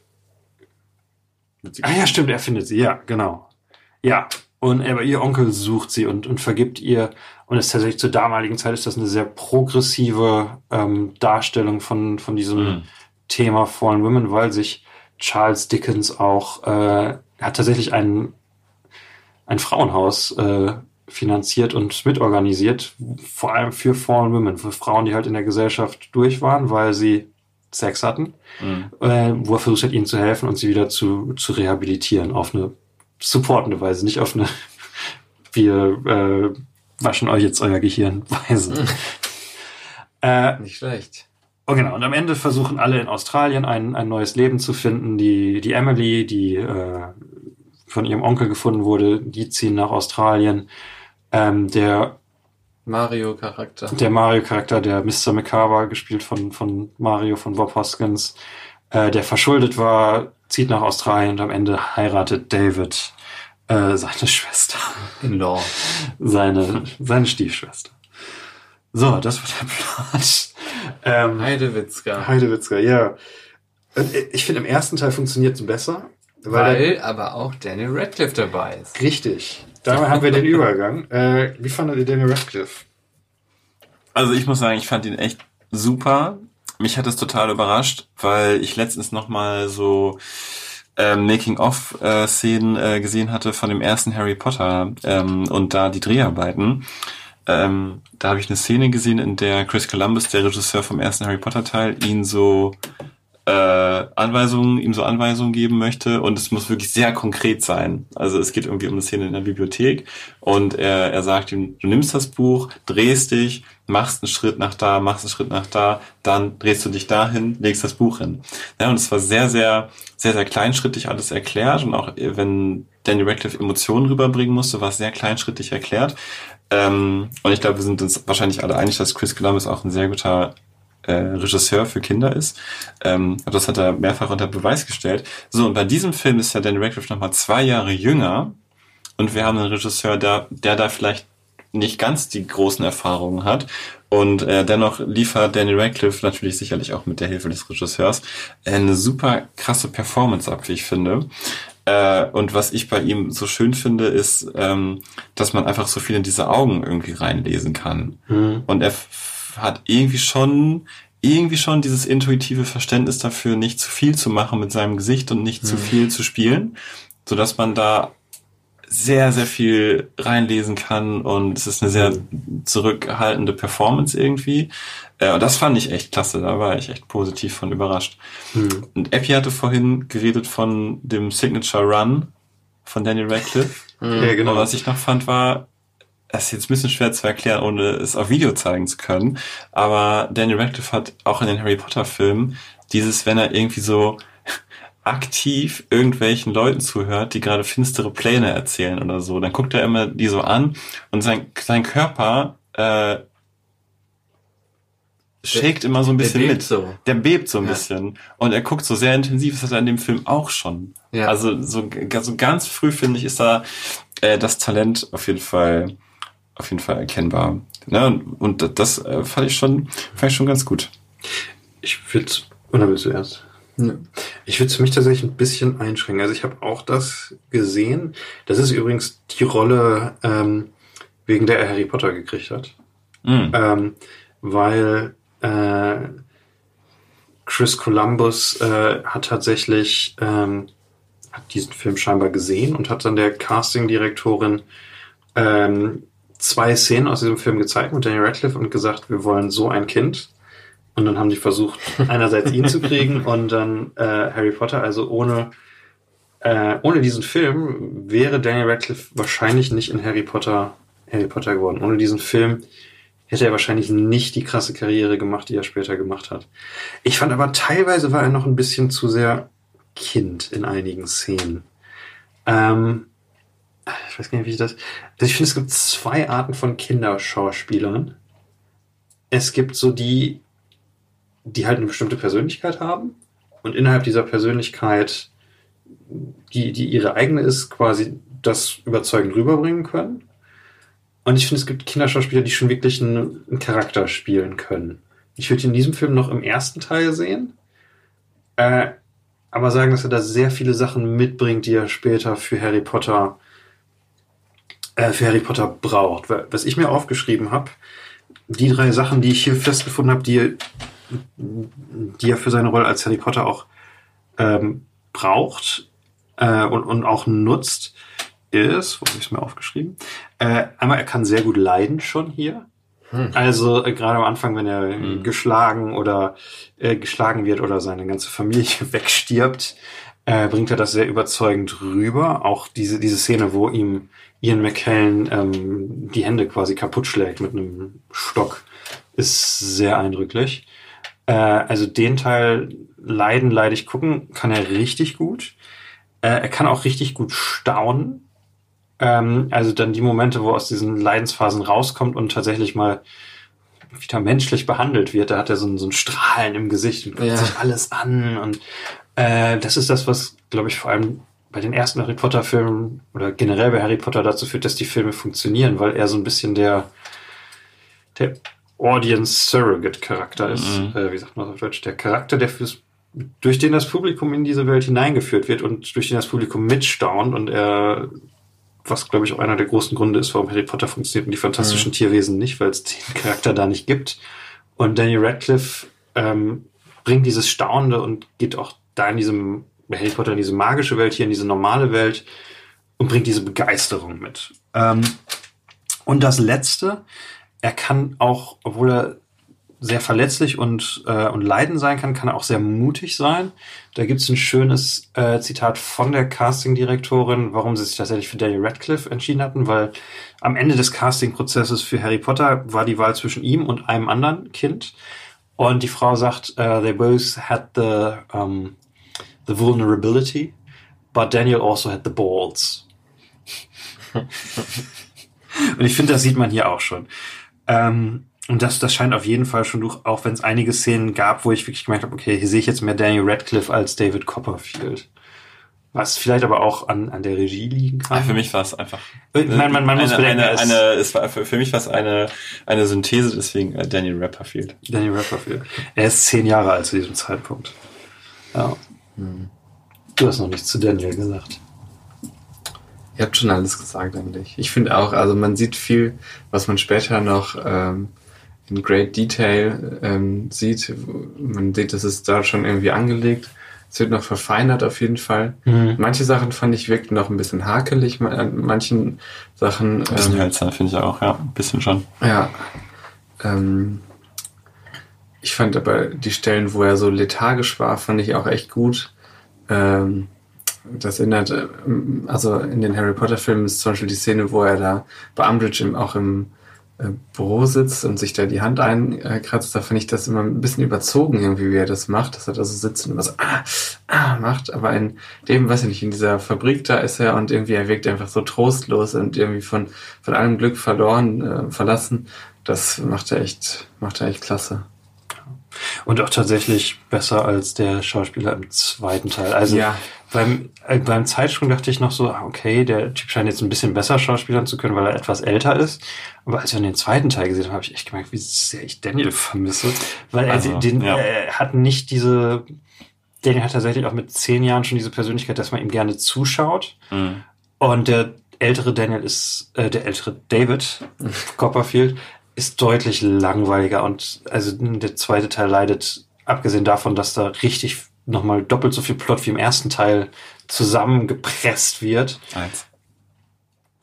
Ah ja, stimmt, er findet sie, ja, genau. Ja, und aber ihr Onkel sucht sie und, und vergibt ihr. Und es ist tatsächlich zur damaligen Zeit ist das eine sehr progressive ähm, Darstellung von, von diesem Mhm. Thema Fallen Women, weil sich Charles Dickens auch, äh, hat tatsächlich ein, ein Frauenhaus äh, finanziert und mitorganisiert, vor allem für Fallen Women, für Frauen, die halt in der Gesellschaft durch waren, weil sie Sex hatten, Mhm. äh, wo er versucht hat, ihnen zu helfen und sie wieder zu, zu rehabilitieren, auf eine supportende Weise, nicht auf eine wir äh, waschen euch jetzt euer Gehirn Weise. äh, Nicht schlecht. Oh genau, und am Ende versuchen alle in Australien ein, ein neues Leben zu finden. Die, die Emily, die äh, von ihrem Onkel gefunden wurde, die ziehen nach Australien. Ähm, der Mario-Charakter. der Mario-Charakter, der Mr. Macabre, gespielt von, von Mario, von Bob Hoskins, äh, der verschuldet war, zieht nach Australien und am Ende heiratet David äh, seine Schwester, In Law. seine, seine Stiefschwester. So, das war der Plot. Ähm, Heidewitzka. Heidewitzka, ja. Ich finde, im ersten Teil funktioniert es besser. Weil aber auch Daniel Radcliffe dabei ist. richtig. Da haben wir den Übergang. Äh, wie fandet ihr Daniel Radcliffe? Also ich muss sagen, ich fand ihn echt super. Mich hat es total überrascht, weil ich letztens noch mal so ähm, Making-of-Szenen äh, gesehen hatte von dem ersten Harry Potter ähm, und da die Dreharbeiten. Ähm, da habe ich eine Szene gesehen, in der Chris Columbus, der Regisseur vom ersten Harry Potter Teil, ihn so äh, Anweisungen, ihm so Anweisungen geben möchte und es muss wirklich sehr konkret sein. Also es geht irgendwie um eine Szene in der Bibliothek und er, er sagt ihm, du nimmst das Buch, drehst dich, machst einen Schritt nach da, machst einen Schritt nach da, dann drehst du dich dahin, legst das Buch hin. Ja, und es war sehr, sehr, sehr, sehr kleinschrittig alles erklärt und auch äh, wenn Daniel Radcliffe Emotionen rüberbringen musste, war es sehr kleinschrittig erklärt. Ähm, und ich glaube, wir sind uns wahrscheinlich alle einig, dass Chris Columbus auch ein sehr guter äh, Regisseur für Kinder ist. Ähm, das hat er mehrfach unter Beweis gestellt. So, und bei diesem Film ist ja Daniel Radcliffe nochmal zwei Jahre jünger und wir haben einen Regisseur, der, der da vielleicht nicht ganz die großen Erfahrungen hat. Und äh, dennoch liefert Daniel Radcliffe natürlich sicherlich auch mit der Hilfe des Regisseurs eine super krasse Performance ab, wie ich finde. Äh, und was ich bei ihm so schön finde, ist, ähm, dass man einfach so viel in diese Augen irgendwie reinlesen kann. Und er hat irgendwie schon, irgendwie schon dieses intuitive Verständnis dafür, nicht zu viel zu machen mit seinem Gesicht und nicht zu viel zu spielen, so dass man da sehr, sehr viel reinlesen kann und es ist eine sehr zurückhaltende Performance irgendwie. Äh, und das fand ich echt klasse, da war ich echt positiv von überrascht. Hm. Und Epi hatte vorhin geredet von dem Signature Run von Daniel Radcliffe. Ja, genau. Und was ich noch fand, war, es ist jetzt ein bisschen schwer zu erklären, ohne es auf Video zeigen zu können. Aber Daniel Radcliffe hat auch in den Harry Potter Filmen dieses, wenn er irgendwie so aktiv irgendwelchen Leuten zuhört, die gerade finstere Pläne erzählen oder so, dann guckt er immer die so an und sein, sein Körper äh, shakt immer so ein bisschen bebt mit. so. Der bebt so ein Ja. bisschen. Und er guckt so sehr intensiv, das hat er in dem Film auch schon. Ja. Also so, so ganz früh, finde ich, ist da äh, das Talent auf jeden Fall auf jeden Fall erkennbar. Ne? Und, das äh, fand ich schon fand ich schon ganz gut. Ich würde, oder willst du erst? Ich würde es für mich tatsächlich ein bisschen einschränken. Also ich habe auch das gesehen. Das ist übrigens die Rolle, ähm, wegen der er Harry Potter gekriegt hat. Mhm. Ähm, weil äh, Chris Columbus äh, hat tatsächlich ähm, hat diesen Film scheinbar gesehen und hat dann der Castingdirektorin ähm, zwei Szenen aus diesem Film gezeigt mit Daniel Radcliffe und gesagt, wir wollen so ein Kind. Und dann haben die versucht, einerseits ihn zu kriegen und dann äh, Harry Potter. Also ohne, äh, ohne diesen Film wäre Daniel Radcliffe wahrscheinlich nicht in Harry Potter Harry Potter geworden. Ohne diesen Film hätte er wahrscheinlich nicht die krasse Karriere gemacht, die er später gemacht hat. Ich fand aber teilweise war er noch ein bisschen zu sehr Kind in einigen Szenen. Ähm, ich weiß gar nicht, wie ich das. Also ich finde, es gibt zwei Arten von Kinderschauspielern. Es gibt so die, die halt eine bestimmte Persönlichkeit haben und innerhalb dieser Persönlichkeit, die, die ihre eigene ist, quasi das überzeugend rüberbringen können. Und ich finde, es gibt Kinderschauspieler, die schon wirklich einen, einen Charakter spielen können. Ich würde in diesem Film noch im ersten Teil sehen, äh, aber sagen, dass er da sehr viele Sachen mitbringt, die er später für Harry Potter äh, für Harry Potter braucht. Was ich mir aufgeschrieben habe, die drei Sachen, die ich hier festgefunden habe, die, die er für seine Rolle als Harry Potter auch ähm, braucht äh, und, und auch nutzt, ist, wo habe ich es mir aufgeschrieben? Äh, einmal, er kann sehr gut leiden schon hier. Also äh, gerade am Anfang, wenn er Hm. geschlagen oder äh, geschlagen wird oder seine ganze Familie wegstirbt, äh, bringt er das sehr überzeugend rüber. Auch diese, diese Szene, wo ihm Ian McKellen ähm, die Hände quasi kaputt schlägt mit einem Stock, ist sehr eindrücklich. Äh, also den Teil leiden, leidig gucken, kann er richtig gut. Äh, er kann auch richtig gut staunen. Ähm, also dann die Momente, wo er aus diesen Leidensphasen rauskommt und tatsächlich mal wieder menschlich behandelt wird. Da hat er so ein, so ein Strahlen im Gesicht und guckt Ja. sich alles an. Und äh, das ist das, was, glaube ich, vor allem bei den ersten Harry Potter Filmen oder generell bei Harry Potter dazu führt, dass die Filme funktionieren, weil er so ein bisschen der, der Audience Surrogate Charakter ist. Mhm. Äh, wie sagt man das auf Deutsch? Der Charakter, der fürs, durch den das Publikum in diese Welt hineingeführt wird und durch den das Publikum mitstaunt und er was glaube ich auch einer der großen Gründe ist, warum Harry Potter funktioniert und die fantastischen Tierwesen nicht, weil es den Charakter da nicht gibt. Und Daniel Radcliffe ähm, bringt dieses Staunende und geht auch da in diesem Harry Potter in diese magische Welt hier, in diese normale Welt und bringt diese Begeisterung mit. Ähm, und das Letzte, er kann auch, obwohl er sehr verletzlich und, äh, und leiden sein kann, kann er auch sehr mutig sein. Da gibt es ein schönes äh, Zitat von der Castingdirektorin, warum sie sich tatsächlich für Daniel Radcliffe entschieden hatten, weil am Ende des Castingprozesses für Harry Potter war die Wahl zwischen ihm und einem anderen Kind. Und die Frau sagt, uh, they both had the, um, the vulnerability, but Daniel also had the balls. und ich finde, das sieht man hier auch schon. Ähm, und das, das scheint auf jeden Fall schon durch, auch wenn es einige Szenen gab, wo ich wirklich gemerkt habe, okay, hier sehe ich jetzt mehr Daniel Radcliffe als David Copperfield. Was vielleicht aber auch an, an der Regie liegen kann. Ah, für mich war es einfach. Ich meine, man, man muss eine, bedenken, eine, eine, es war, für, für mich war es eine, eine Synthese, deswegen äh, Daniel Rapperfield. Daniel Radcliffe. Er ist zehn Jahre alt zu diesem Zeitpunkt. Ja. Du hast noch nichts zu Daniel gesagt. Ihr habt schon alles gesagt eigentlich. Ich finde auch, also man sieht viel, was man später noch ähm, in great detail ähm, sieht. Man sieht, das ist da schon irgendwie angelegt. Es wird noch verfeinert auf jeden Fall. Mhm. Manche Sachen fand ich wirkten noch ein bisschen hakelig. An manchen Sachen, Ein bisschen ähm, hölzern, finde ich auch, ja, ein bisschen schon. ja. Ähm, ich fand aber die Stellen, wo er so lethargisch war, fand ich auch echt gut. Ähm, das erinnert, äh, also in den Harry Potter Filmen ist zum Beispiel die Szene, wo er da bei Umbridge im, auch im äh, Büro sitzt und sich da die Hand einkratzt. Da fand ich das immer ein bisschen überzogen, irgendwie, wie er das macht, dass er da so sitzt und immer so ah, ah, macht. Aber in dem, weiß ich nicht, in dieser Fabrik da ist er und irgendwie er wirkt einfach so trostlos und irgendwie von, von allem Glück verloren, äh, verlassen. Das macht er echt, macht er echt klasse. Und auch tatsächlich besser als der Schauspieler im zweiten Teil. Also Ja. beim, äh, beim Zeitsprung dachte ich noch so, ah, okay, der Typ scheint jetzt ein bisschen besser schauspielern zu können, weil er etwas älter ist. Aber als wir den zweiten Teil gesehen haben, habe ich echt gemerkt, wie sehr ich Daniel vermisse. Weil er Also, den, ja. äh, hat nicht diese, Daniel hat tatsächlich auch mit zehn Jahren schon diese Persönlichkeit, dass man ihm gerne zuschaut. Mhm. Und der ältere Daniel ist, äh, der ältere David Copperfield ist deutlich langweiliger und also der zweite Teil leidet, abgesehen davon, dass da richtig nochmal doppelt so viel Plot wie im ersten Teil zusammengepresst wird. Eins.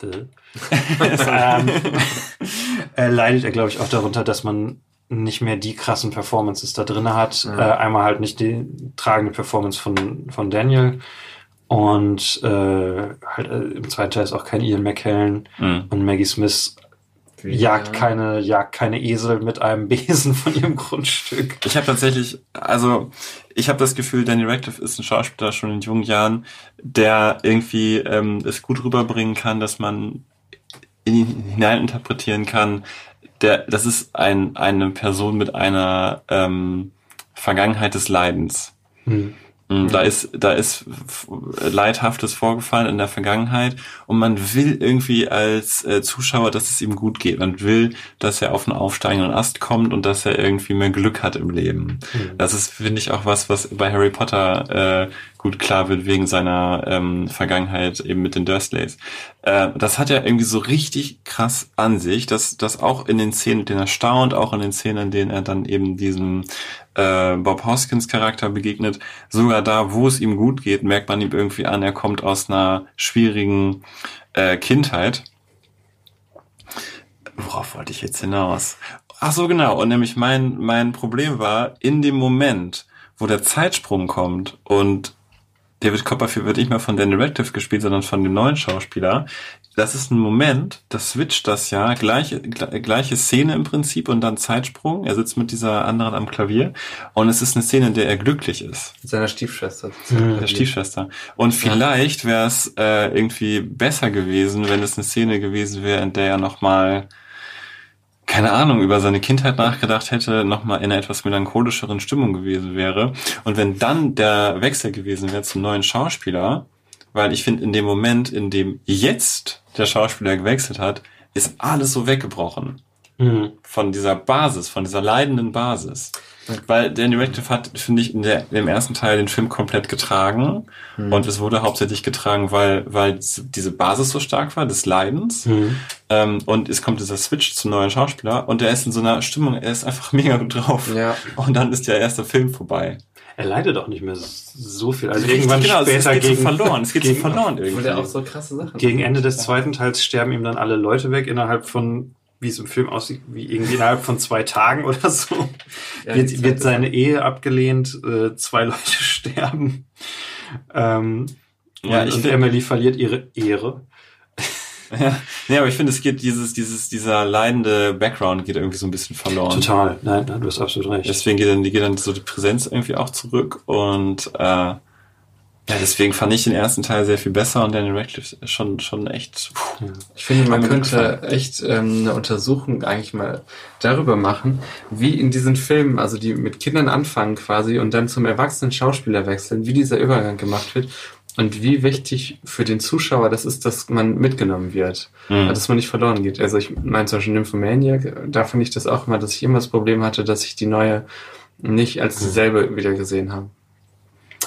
ähm, äh, leidet er, glaube ich, auch darunter, dass man nicht mehr die krassen Performances da drin hat. Ja. Äh, einmal halt nicht die tragende Performance von, von Daniel und äh, halt äh, im zweiten Teil ist auch kein Ian McKellen Mhm. und Maggie Smith jagt keine, jagt keine Esel mit einem Besen von ihrem Grundstück. Ich habe tatsächlich, also ich habe das Gefühl, Daniel Radcliffe ist ein Schauspieler schon in jungen Jahren, der irgendwie ähm, es gut rüberbringen kann, dass man in ihn hineininterpretieren kann. Der, das ist ein, eine Person mit einer ähm, Vergangenheit des Leidens. Hm. Mm, Da ist, da ist Leidhaftes vorgefallen in der Vergangenheit und man will irgendwie als äh, Zuschauer, dass es ihm gut geht. Man will, dass er auf einen aufsteigenden Ast kommt und dass er irgendwie mehr Glück hat im Leben. Mhm. Das ist, finde ich, auch was, was bei Harry Potter äh, gut klar wird wegen seiner ähm, Vergangenheit eben mit den Dursleys. Äh, das hat er irgendwie so richtig krass an sich, dass das auch in den Szenen, in denen er staunt, auch in den Szenen, in denen er dann eben diesem äh, Bob Hoskins Charakter begegnet, sogar da, wo es ihm gut geht, merkt man ihm irgendwie an, er kommt aus einer schwierigen äh, Kindheit. Worauf wollte ich jetzt hinaus? Ach so, genau. Und nämlich mein, mein Problem war, in dem Moment, wo der Zeitsprung kommt und David Copperfield wird nicht mehr von Daniel Radcliffe gespielt, sondern von dem neuen Schauspieler. Das ist ein Moment, das switcht das ja, gleiche, gleiche Szene im Prinzip und dann Zeitsprung. Er sitzt mit dieser anderen am Klavier und es ist eine Szene, in der er glücklich ist. Mit seiner Stiefschwester. Mhm. Der Stiefschwester. Und vielleicht wäre es äh, irgendwie besser gewesen, wenn es eine Szene gewesen wäre, in der er nochmal keine Ahnung, über seine Kindheit nachgedacht hätte, nochmal in einer etwas melancholischeren Stimmung gewesen wäre. Und wenn dann der Wechsel gewesen wäre zum neuen Schauspieler, weil ich finde, in dem Moment, in dem jetzt der Schauspieler gewechselt hat, ist alles so weggebrochen. Mhm. Von dieser Basis, von dieser leidenden Basis. Weil Danny Radcliffe hat, finde ich, in der, im ersten Teil den Film komplett getragen. Mhm. Und es wurde hauptsächlich getragen, weil, weil diese Basis so stark war, des Leidens. Mhm. Ähm, und es kommt dieser Switch zum neuen Schauspieler und er ist in so einer Stimmung, er ist einfach mega gut drauf. Ja. Und dann ist der erste Film vorbei. Er leidet auch nicht mehr so viel. Also irgendwann genau, später es geht gegen, so verloren. Es geht gegen, so verloren irgendwie. Auch so krasse Sachen. Gegen Ende des zweiten Teils sterben ihm dann alle Leute weg innerhalb von wie es im Film aussieht, wie irgendwie innerhalb von zwei Tagen oder so, ja, wird, wird seine Ehe abgelehnt, äh, zwei Leute sterben. Ähm, ja, und, ich und Emily verliert ihre Ehre. Ja, nee, aber ich finde, es geht dieses, dieses, dieser leidende Background geht irgendwie so ein bisschen verloren. Total, nein, nein du hast absolut recht. Deswegen geht dann, die geht dann so die Präsenz irgendwie auch zurück und äh, ja, deswegen fand ich den ersten Teil sehr viel besser und Daniel Radcliffe schon, schon echt. Puh. Ich finde, man könnte echt ähm, eine Untersuchung eigentlich mal darüber machen, wie in diesen Filmen, also die mit Kindern anfangen quasi und dann zum erwachsenen Schauspieler wechseln, wie dieser Übergang gemacht wird und wie wichtig für den Zuschauer das ist, dass man mitgenommen wird, mhm. dass man nicht verloren geht. Also ich meine zum Beispiel Nymphomaniac, da finde ich das auch immer, dass ich immer das Problem hatte, dass ich die neue nicht als mhm. dieselbe wieder gesehen habe.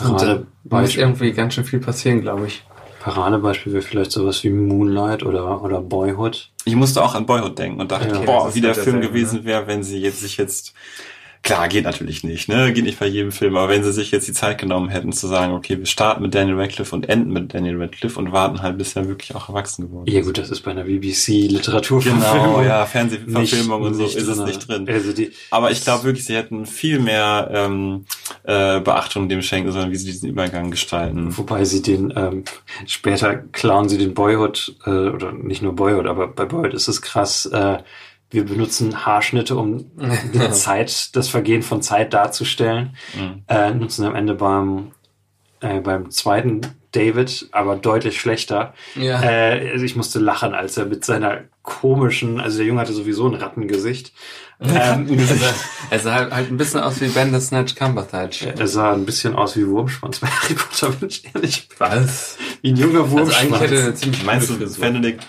Und äh, da muss irgendwie ganz schön viel passieren, glaube ich. Paradebeispiel wäre vielleicht sowas wie Moonlight oder, oder Boyhood. Ich musste auch an Boyhood denken und dachte, ja, boah, wie der Film gewesen ne? wäre, wenn sie jetzt sich jetzt Klar, geht natürlich nicht, ne? Geht nicht bei jedem Film, aber wenn sie sich jetzt die Zeit genommen hätten zu sagen, okay, wir starten mit Daniel Radcliffe und enden mit Daniel Radcliffe und warten halt, bis er wirklich auch erwachsen geworden ist. Ja gut, das ist bei einer BBC Literaturverfilmung. Genau, ja, Fernsehverfilmung und so ist drin, es nicht drin. Also die, aber ich glaube wirklich, sie hätten viel mehr ähm, äh, Beachtung dem schenken sollen, wie sie diesen Übergang gestalten. Wobei sie den, ähm, später klauen sie den Boyhood, äh, oder nicht nur Boyhood, aber bei Boyhood ist es krass, äh, wir benutzen Haarschnitte, um die Zeit, das Vergehen von Zeit darzustellen. Mhm. Äh, nutzen am Ende beim, äh, beim zweiten David, aber deutlich schlechter. Ja. Äh, also ich musste lachen, als er mit seiner komischen, also der Junge hatte sowieso ein Rattengesicht. Ähm, er sah halt, halt ein bisschen aus wie Ben the Snatch Cumberbatch. Er sah ein bisschen aus wie Wurmschwanz bei Harry Potter, bin ich ehrlich. Was? Wie ein junger Wurmschwanz. Also eigentlich hätte er ziemlich Meinst du, Benedict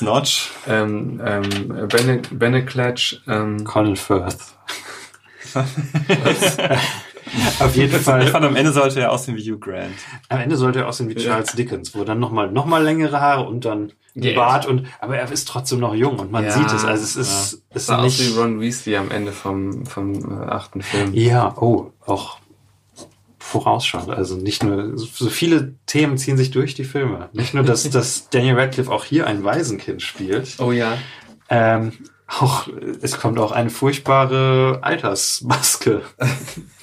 Notch? Ähm, ähm, Bene, Bene Clatch, ähm, Colin Firth. Auf jeden Fall. Ich fand, am Ende sollte er aussehen wie Hugh Grant. Am Ende sollte er aussehen wie Charles Dickens, wo dann nochmal noch mal längere Haare und dann yeah. Bart und, aber er ist trotzdem noch jung und man ja, sieht es. Also es ist, ja. es ist nicht. wie Ron Weasley am Ende vom, vom äh, achten Film. Ja, oh, auch vorausschauend. Also nicht nur, so viele Themen ziehen sich durch die Filme. Nicht nur, dass, dass Daniel Radcliffe auch hier ein Waisenkind spielt. Oh ja. Ähm, auch, es kommt auch eine furchtbare Altersmaske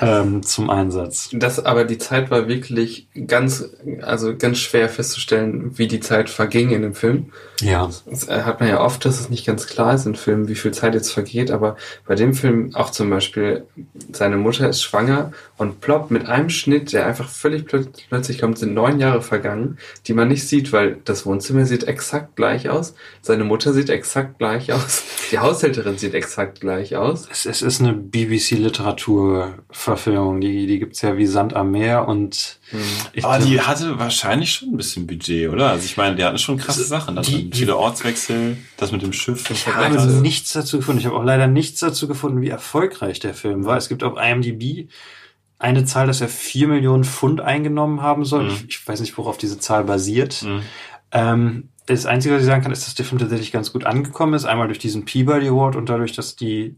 ähm, zum Einsatz. Das aber die Zeit war wirklich ganz, also ganz schwer festzustellen, wie die Zeit verging in dem Film. Ja. Das hat man ja oft, dass es nicht ganz klar ist in Filmen, wie viel Zeit jetzt vergeht, aber bei dem Film auch zum Beispiel, seine Mutter ist schwanger und plopp mit einem Schnitt, der einfach völlig plö plötzlich kommt, sind neun Jahre vergangen, die man nicht sieht, weil das Wohnzimmer sieht exakt gleich aus, seine Mutter sieht exakt gleich aus, die Haushälterin sieht exakt gleich aus. Es, es ist eine BBC-Literaturverfilmung, die, die gibt's ja wie Sand am Meer und hm. Aber die hatte wahrscheinlich schon ein bisschen Budget, oder? Also ich meine, die hatten schon krasse Sachen. Da die, viele Ortswechsel, das mit dem Schiff. Ich habe also nichts dazu gefunden. Ich habe auch leider nichts dazu gefunden, wie erfolgreich der Film war. Es gibt auf IMDb eine Zahl, dass er vier Millionen Pfund eingenommen haben soll. Mhm. Ich, ich weiß nicht, worauf diese Zahl basiert. Mhm. Ähm, das Einzige, was ich sagen kann, ist, dass der Film tatsächlich ganz gut angekommen ist. Einmal durch diesen Peabody Award und dadurch, dass die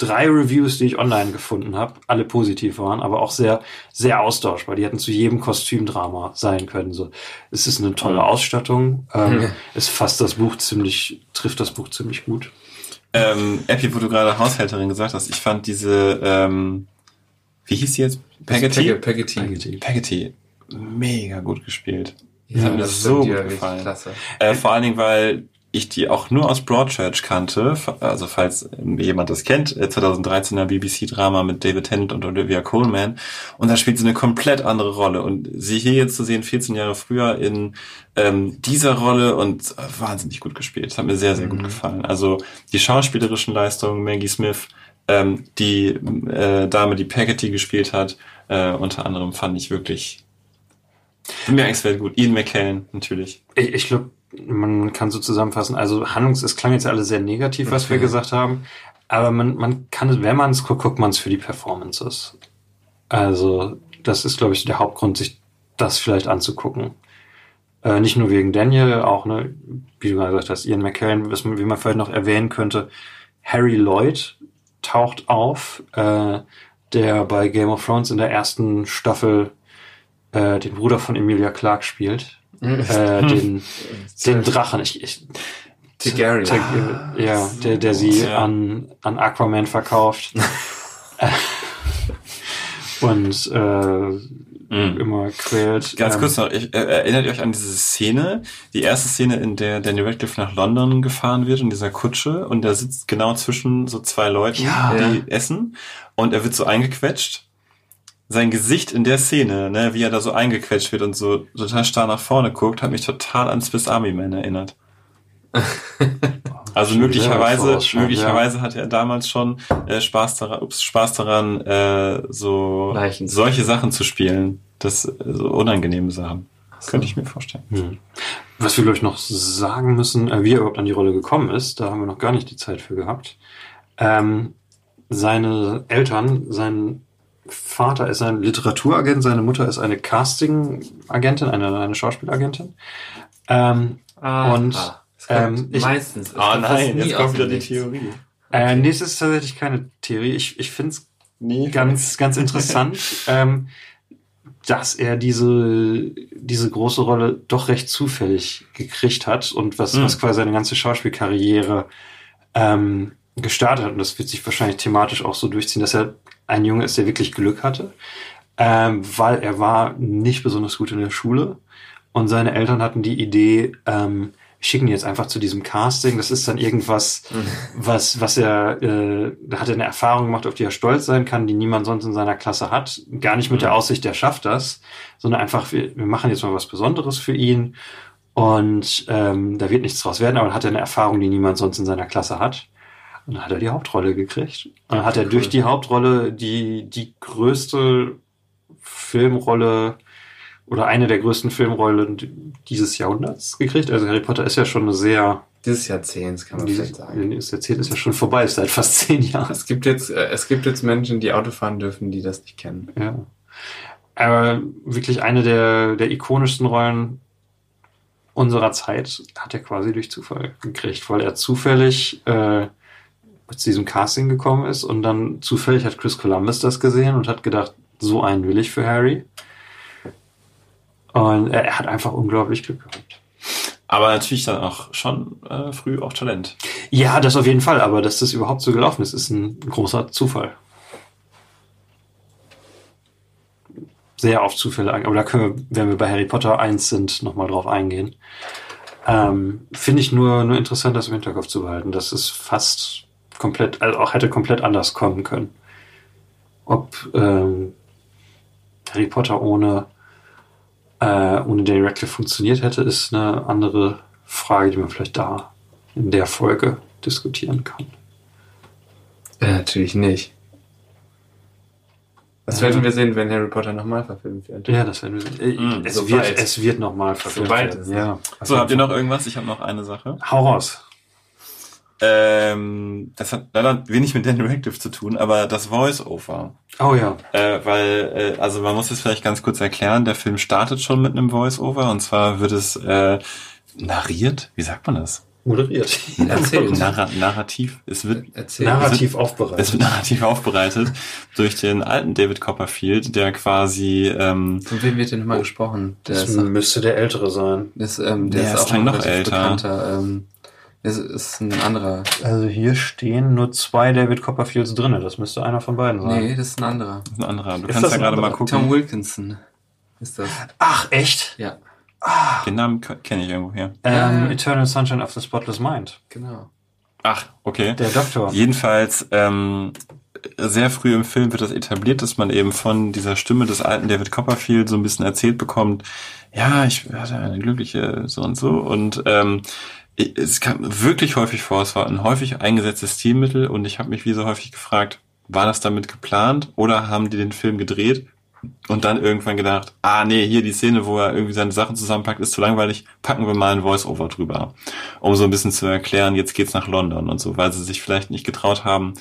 drei Reviews, die ich online gefunden habe, alle positiv waren, aber auch sehr, sehr austauschbar. Die hätten zu jedem Kostümdrama sein können. So, es ist eine tolle Mhm. Ausstattung. Ähm. Es fasst das Buch ziemlich, trifft das Buch ziemlich gut. Ähm, Epi, wo du gerade Haushälterin gesagt hast, ich fand diese, ähm, wie hieß die jetzt? Peggotty? Peggotty. Peggotty. Mega gut gespielt. Ja, hat mir das so gut gefallen. Klasse. Äh, vor allen Dingen, weil ich die auch nur aus Broadchurch kannte, also falls jemand das kennt, äh, 2013er BBC-Drama mit David Tennant und Olivia Coleman. Und da spielt sie eine komplett andere Rolle. Und sie hier jetzt zu sehen, 14 Jahre früher in ähm, dieser Rolle und äh, wahnsinnig gut gespielt. Das hat mir sehr, sehr gut Mhm. gefallen. Also die schauspielerischen Leistungen, Maggie Smith, ähm, die äh, Dame, die Peggotty gespielt hat, äh, unter anderem fand ich wirklich bemerkenswert gut. Ian McKellen, natürlich. Ich, ich glaube, man kann so zusammenfassen. Also Handlungs, es klang jetzt alle sehr negativ, was wir Okay. gesagt haben. Aber man, man kann es, wenn man es guckt, guckt man es für die Performances. Also, das ist, glaube ich, der Hauptgrund, sich das vielleicht anzugucken. Äh, nicht nur wegen Daniel, auch, ne, wie du gerade gesagt hast, Ian McKellen, was man, wie man vielleicht noch erwähnen könnte, Harry Lloyd taucht auf, äh, der bei Game of Thrones in der ersten Staffel äh, den Bruder von Emilia Clarke spielt. Äh, den, den Drachen. Ich, ich, Targaryen. Tar- ja, der, der sie Ja. an, an Aquaman verkauft. Und äh, Mhm. immer quält. Ganz Ähm, kurz noch, ich, äh, erinnert ihr euch an diese Szene, die erste Szene, in der Daniel Radcliffe nach London gefahren wird in dieser Kutsche und er sitzt genau zwischen so zwei Leuten, Ja. die essen und er wird so eingequetscht. Sein Gesicht in der Szene, ne, wie er da so eingequetscht wird und so total starr nach vorne guckt, hat mich total an Swiss Army Man erinnert. Also Schon möglicherweise, vorausschauend, möglicherweise hatte er damals schon äh, Spaß daran, ups, Spaß daran, äh, so Leichen. solche Sachen zu spielen, das äh, so unangenehme Sachen. Könnte ich mir vorstellen. Hm. Was wir, glaube ich, noch sagen müssen, äh, wie er überhaupt an die Rolle gekommen ist, da haben wir noch gar nicht die Zeit für gehabt. Ähm, seine Eltern, sein Vater ist ein Literaturagent, seine Mutter ist eine Casting-Agentin, eine, eine Schauspielagentin. Ähm, Ah, Und, ah, kommt ähm, ich- meistens. Ah kommt fast nie aus dem Nichts. Theorie. äh, nee, es ist tatsächlich keine Theorie. Ich, ich finde es Nee, ganz, ganz interessant, ähm, dass er diese, diese große Rolle doch recht zufällig gekriegt hat und was, Mhm. was quasi seine ganze Schauspielkarriere ähm, gestartet hat. Und das wird sich wahrscheinlich thematisch auch so durchziehen, dass er ein Junge ist, der wirklich Glück hatte, ähm, weil er war nicht besonders gut in der Schule und seine Eltern hatten die Idee, ähm, wir schicken ihn jetzt einfach zu diesem Casting. Das ist dann irgendwas, was, was er, äh, da hat er eine Erfahrung gemacht, auf die er stolz sein kann, die niemand sonst in seiner Klasse hat. Gar nicht mit der Aussicht, der schafft das, sondern einfach, wir, wir machen jetzt mal was Besonderes für ihn. Und ähm, da wird nichts draus werden, aber dann hat er eine Erfahrung, die niemand sonst in seiner Klasse hat. Und dann hat er die Hauptrolle gekriegt. Und dann hat er durch die Hauptrolle die, die größte Filmrolle oder eine der größten Filmrollen dieses Jahrhunderts gekriegt. Also Harry Potter ist ja schon eine sehr, Dieses Jahrzehnts kann man dieses, vielleicht sagen. das Erzählt ist ja schon vorbei, ist seit fast zehn Jahren. Es gibt jetzt, äh, es gibt jetzt Menschen, die Auto fahren dürfen, die das nicht kennen. Ja. Aber wirklich eine der, der ikonischsten Rollen unserer Zeit hat er quasi durch Zufall gekriegt, weil er zufällig äh, zu diesem Casting gekommen ist und dann zufällig hat Chris Columbus das gesehen und hat gedacht, so einen will ich für Harry. Und er, er hat einfach unglaublich Glück gehabt. Aber natürlich dann auch schon äh, früh auch Talent. Ja, das auf jeden Fall, aber dass das überhaupt so gelaufen ist, ist ein großer Zufall. Sehr auf Zufälle, aber da können wir, wenn wir bei Harry Potter 1 sind, nochmal drauf eingehen. Ähm, Finde ich nur, nur interessant, das im Hinterkopf zu behalten. Das ist fast komplett, also auch hätte komplett anders kommen können. Ob ähm, Harry Potter ohne, äh, ohne Daniel Radcliffe funktioniert hätte, ist eine andere Frage, die man vielleicht da in der Folge diskutieren kann. Äh, natürlich nicht. Das Ja. werden wir sehen, wenn Harry Potter nochmal verfilmt wird. Ja, das werden wir sehen. Äh, Mm, es, sobald. wird, es wird nochmal verfilmt es- Ja. So, habt ihr noch irgendwas? Ich habe noch eine Sache. Hau raus. Ähm, das hat leider wenig mit Daniel Radcliffe zu tun, aber das Voice-Over. Oh ja. Äh, weil, äh, also man muss es vielleicht ganz kurz erklären, der Film startet schon mit einem Voice-Over und zwar wird es äh, narriert, wie sagt man das? Moderiert. Erzählt. Narra narrativ. Es wird Erzähl. Narrativ es aufbereitet. wird narrativ aufbereitet durch den alten David Copperfield, der quasi ähm, Von wem wird denn nochmal gesprochen? Der Das ist, müsste der Ältere sein. der ist, ähm, der Der ist ist auch noch noch älter. bekannter. Ähm, ist, ist ein anderer. Also hier stehen nur zwei David Copperfields drinne. Das müsste einer von beiden sein. Nee, das ist ein anderer. ein anderer. Du Ist kannst das ja gerade mal gucken. Tom Wilkinson ist das. Ach, echt? Ja, Den Namen kenne ich irgendwo her. Ähm, Ja. Eternal Sunshine of the Spotless Mind. genau. Ach, okay. Der Doktor. Jedenfalls ähm, sehr früh im Film wird das etabliert, dass man eben von dieser Stimme des alten David Copperfield so ein bisschen erzählt bekommt, ja, ich hatte eine glückliche so und so und ähm, es kam wirklich häufig vor, es war ein häufig eingesetztes Stilmittel und ich habe mich wie so häufig gefragt, war das damit geplant oder haben die den Film gedreht und dann irgendwann gedacht, ah nee, hier die Szene, wo er irgendwie seine Sachen zusammenpackt, ist zu langweilig, packen wir mal ein Voice-Over drüber, um so ein bisschen zu erklären, jetzt geht's nach London und so, weil sie sich vielleicht nicht getraut haben,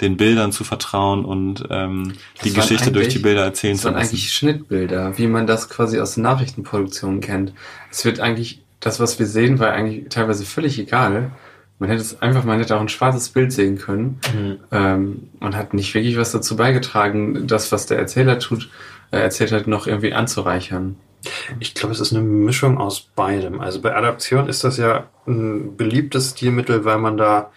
den Bildern zu vertrauen und ähm, die Das waren Geschichte durch die Bilder erzählen Das zu waren lassen. eigentlich Schnittbilder, wie man das quasi aus der Nachrichtenproduktion kennt. Es wird eigentlich, das, was wir sehen, war eigentlich teilweise völlig egal. Man hätte es einfach, man hätte auch ein schwarzes Bild sehen können. Mhm. Ähm, und hat nicht wirklich was dazu beigetragen, das, was der Erzähler tut, äh, erzählt hat, noch irgendwie anzureichern. Ich glaube, es ist eine Mischung aus beidem. Also bei Adaption ist das ja ein beliebtes Stilmittel, weil man da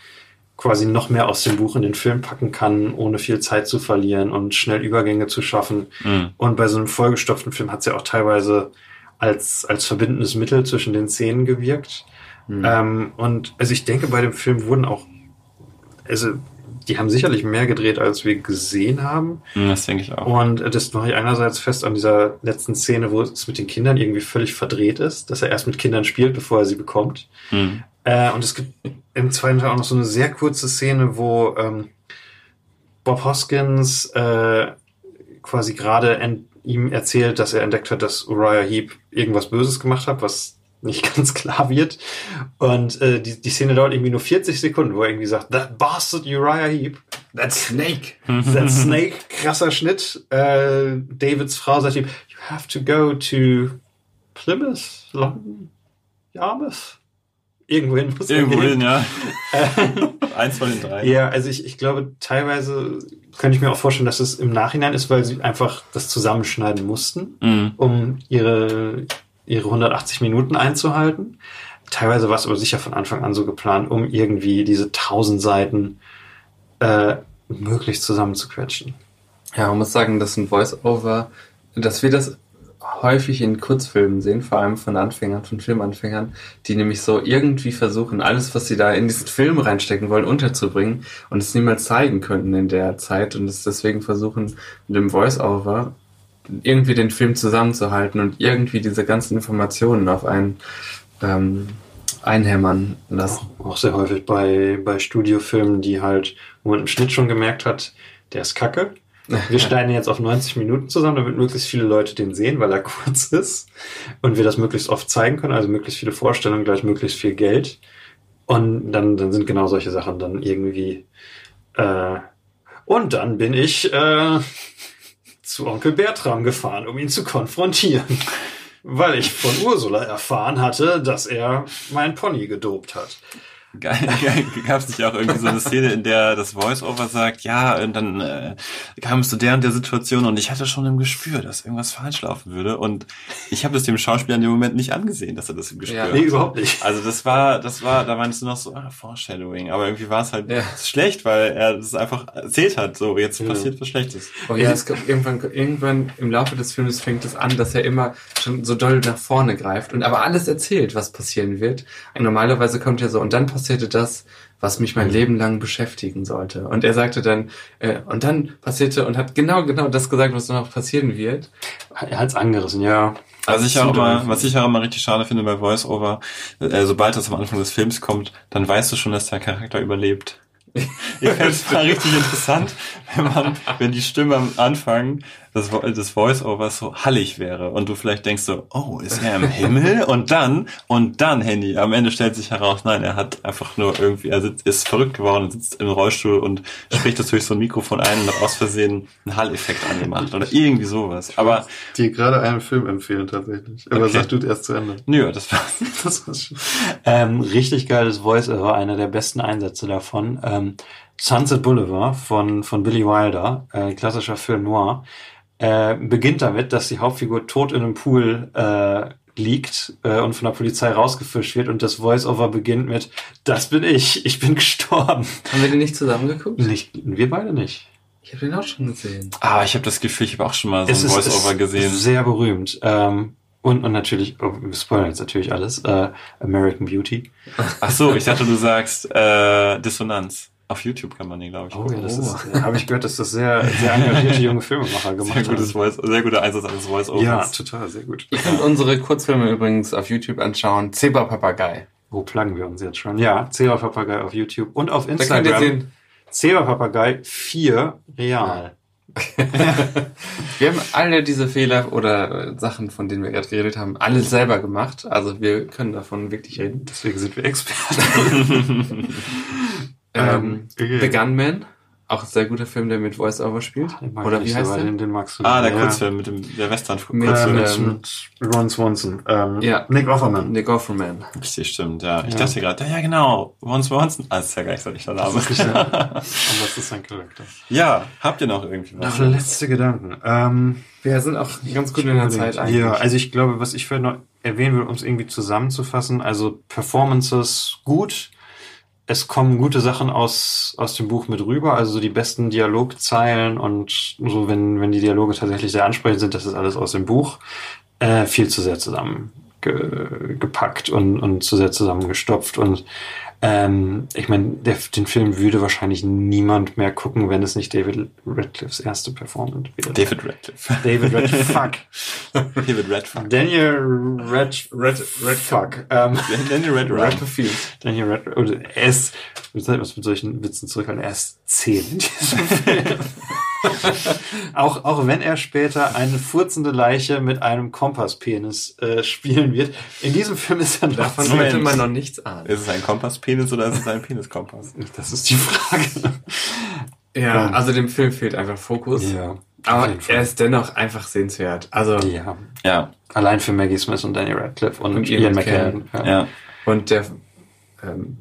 quasi noch mehr aus dem Buch in den Film packen kann, ohne viel Zeit zu verlieren und schnell Übergänge zu schaffen. Mhm. Und bei so einem vollgestopften Film hat es ja auch teilweise als, als verbindendes Mittel zwischen den Szenen gewirkt. Hm. Ähm, und also ich denke, bei dem Film wurden auch, also die haben sicherlich mehr gedreht, als wir gesehen haben. Mhm, Das denke ich auch. Und das mache ich einerseits fest an dieser letzten Szene, wo es mit den Kindern irgendwie völlig verdreht ist, dass er erst mit Kindern spielt, bevor er sie bekommt. Mhm. Äh, und es gibt im zweiten Teil auch noch so eine sehr kurze Szene, wo ähm, Bob Hoskins äh, quasi gerade ent- ihm erzählt, dass er entdeckt hat, dass Uriah Heep irgendwas Böses gemacht hat, was nicht ganz klar wird. Und äh, die, die Szene dauert irgendwie nur 40 Sekunden, wo er irgendwie sagt, that bastard Uriah Heep. That's Snake! That Snake, krasser Schnitt. Äh, Davids Frau sagt ihm, you have to go to Plymouth, London, Yarmouth. Irgendwohin muss er Irgendwo gehen. hin, ja. Eins von den drei. Ja, also ich, ich glaube, teilweise könnte ich mir auch vorstellen, dass es im Nachhinein ist, weil sie einfach das zusammenschneiden mussten, Mhm. um ihre, ihre 180 Minuten einzuhalten. Teilweise war es aber sicher von Anfang an so geplant, um irgendwie diese 1000 Seiten äh, möglichst zusammenzuquetschen. Ja, man muss sagen, dass ein Voice-Over, dass wir das häufig in Kurzfilmen sehen, vor allem von Anfängern, von Filmanfängern, die nämlich so irgendwie versuchen, alles, was sie da in diesen Film reinstecken wollen, unterzubringen und es niemals zeigen könnten in der Zeit und es deswegen versuchen, mit dem Voice-Over irgendwie den Film zusammenzuhalten und irgendwie diese ganzen Informationen auf einen ähm, einhämmern lassen. Auch sehr häufig bei, bei Studiofilmen, die halt, wo man im Schnitt schon gemerkt hat, der ist kacke. Wir schneiden jetzt auf 90 Minuten zusammen, damit möglichst viele Leute den sehen, weil er kurz ist. Und wir das möglichst oft zeigen können, also möglichst viele Vorstellungen gleich möglichst viel Geld. Und dann, dann sind genau solche Sachen dann irgendwie. Äh, und dann bin ich äh, zu Onkel Bertram gefahren, um ihn zu konfrontieren. Weil ich von Ursula erfahren hatte, dass er mein Pony gedopt hat. Geil, geil. Gab es nicht auch irgendwie so eine Szene, in der das Voice-Over sagt, ja, und dann äh, kam es zu der und der Situation und ich hatte schon im Gespür, dass irgendwas falsch laufen würde und ich habe es dem Schauspieler in dem Moment nicht angesehen, dass er das im Gespür Ja. hat. Nee, überhaupt nicht. Also das war, das war, da meinst du noch so, ah, Foreshadowing, aber irgendwie war es halt Ja. schlecht, weil er das einfach erzählt hat, so, jetzt Ja. passiert was Schlechtes. Oh ja, es kommt irgendwann, irgendwann im Laufe des Films fängt es an, dass er immer schon so doll nach vorne greift und aber alles erzählt, was passieren wird. Und normalerweise kommt er so, und dann passierte das, was mich mein Leben lang beschäftigen sollte. Und er sagte dann, äh, und dann passierte und hat genau, genau das gesagt, was noch passieren wird. Er hat's angerissen, ja. Was ich auch immer, doll. was ich auch immer richtig schade finde bei Voice-Over, äh, sobald das am Anfang des Films kommt, dann weißt du schon, dass der Charakter überlebt. Ich finde es mal richtig interessant, wenn man, wenn die Stimme am Anfang das, das Voice-Over so hallig wäre und du vielleicht denkst so, oh, ist er im Himmel? Und dann, und dann, Handy, am Ende stellt sich heraus, nein, er hat einfach nur irgendwie, er sitzt, ist verrückt geworden und sitzt im Rollstuhl und spricht das durch so ein Mikrofon ein und hat aus Versehen einen Halleffekt angemacht oder irgendwie sowas. Aber, dir gerade einen Film empfehlen tatsächlich. Aber Okay. sag du erst zu Ende. nö, das war's. Das war's schon. Ähm, richtig geiles Voice-Over, einer der besten Einsätze davon. Ähm, Sunset Boulevard von, von Billy Wilder, äh, klassischer Film noir, äh, beginnt damit, dass die Hauptfigur tot in einem Pool äh, liegt äh, und von der Polizei rausgefischt wird und das Voice-Over beginnt mit, das bin ich, ich bin gestorben. Haben wir den nicht zusammen geguckt? Nicht, wir beide nicht. Ich habe den auch schon gesehen. Ah, ich habe das Gefühl, ich habe auch schon mal so Es ein Voice-Over ist gesehen. sehr berühmt. Ähm, und, und natürlich, oh, wir spoilern jetzt natürlich alles, äh, American Beauty. Ach so, ich dachte, du sagst äh, Dissonanz. Auf YouTube kann man den, glaube ich. Oh gucken. ja, das ist, habe ich gehört, dass das sehr, sehr engagierte junge Filmemacher gemacht sehr gutes. Voice, sehr guter Einsatz eines Voice-Overs. Ja, total, sehr gut. Ihr könnt unsere Kurzfilme übrigens auf YouTube anschauen. Zebra Papagei. Wo pluggen wir uns jetzt schon? Ja, Zebra Papagei auf YouTube und auf Da könnt ihr Instagram. sehen. Zebra Papagei 4 real. Wir haben alle diese Fehler oder äh, Sachen, von denen wir gerade geredet haben, alle selber gemacht. Also wir können davon wirklich reden. Deswegen sind wir Experten. Ähm, okay. The Gunman, auch ein sehr guter Film, der mit Voice-Over spielt. Mag Oder wie heißt so, der? Den, den magst du Ah, der ja. Kurzfilm mit dem der Western Mit, Kurzfilm. mit, ähm, mit Ron Swanson. Ähm, Ja. Nick Offerman. Nick Offerman. Richtig, stimmt, ja. Ich Ja. dachte gerade, ja, ja genau, Once Once. Ah, das ist ja gar nicht der Name. Das Und das ist sein Charakter. ja, habt ihr noch irgendwie was? Noch letzte Gedanken. Ähm, Wir sind auch ganz gut in der Zeit eigentlich. Ja, also ich glaube, was ich vielleicht noch erwähnen will, um es irgendwie zusammenzufassen, also Performances gut. Es kommen gute Sachen aus, aus dem Buch mit rüber, also so die besten Dialogzeilen und so, wenn, wenn die Dialoge tatsächlich sehr ansprechend sind, das ist alles aus dem Buch. Äh, viel zu sehr zusammen ge, gepackt und, und zu sehr zusammengestopft. Und ähm, ich meine, den Film würde wahrscheinlich niemand mehr gucken, wenn es nicht David Radcliffes erste Performance wäre. David Radcliffe. David Radcliffe. Fuck. David Radcliffe. Daniel Red, Red, Red Fuck. Ähm, Daniel Radcliffe. Radcliffe. Daniel Red, oder er soll ich was mit solchen Witzen in diesem Film. Auch, auch wenn er später eine furzende Leiche mit einem Kompasspenis äh, spielen wird. In diesem Film ist er noch Davon könnte man noch nichts ahnen. Ist es ein Kompasspenis oder ist es ein Peniskompass? Das ist die Frage. Ja, Ähm, also dem Film fehlt einfach Fokus. Ja. Aber er ist dennoch einfach sehenswert. Also, ja. Ja, Allein für Maggie Smith und Daniel Radcliffe und, Und Ian McKellen. ja. und der ähm,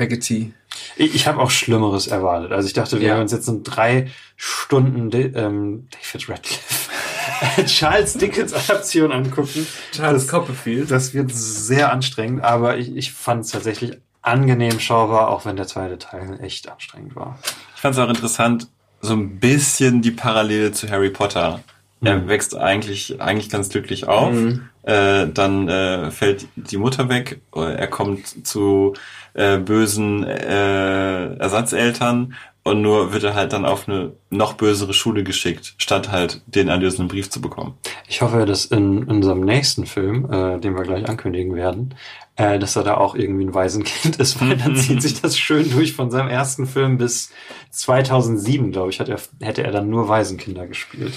Peggotty. Ich, ich habe auch Schlimmeres erwartet. Also ich dachte, wir Ja. werden uns jetzt in drei Stunden De ähm, David Radcliffe, Charles Dickens Adaption angucken. Charles das, Copperfield. das wird sehr anstrengend, aber ich, ich fand es tatsächlich angenehm schaubar, auch wenn der zweite Teil echt anstrengend war. Ich fand es auch interessant, so ein bisschen die Parallele zu Harry Potter. Er Mhm. wächst eigentlich, eigentlich ganz glücklich auf. Mhm. Äh, dann äh, fällt die Mutter weg. Er kommt zu äh, bösen äh, Ersatzeltern und nur wird er halt dann auf eine noch bösere Schule geschickt, statt halt den erlösenden Brief zu bekommen. Ich hoffe, dass in, in unserem nächsten Film, äh, den wir gleich ankündigen werden, äh, dass er da auch irgendwie ein Waisenkind ist, weil dann zieht sich das schön durch von seinem ersten Film bis 2007, glaube ich, hat er, hätte er dann nur Waisenkinder gespielt.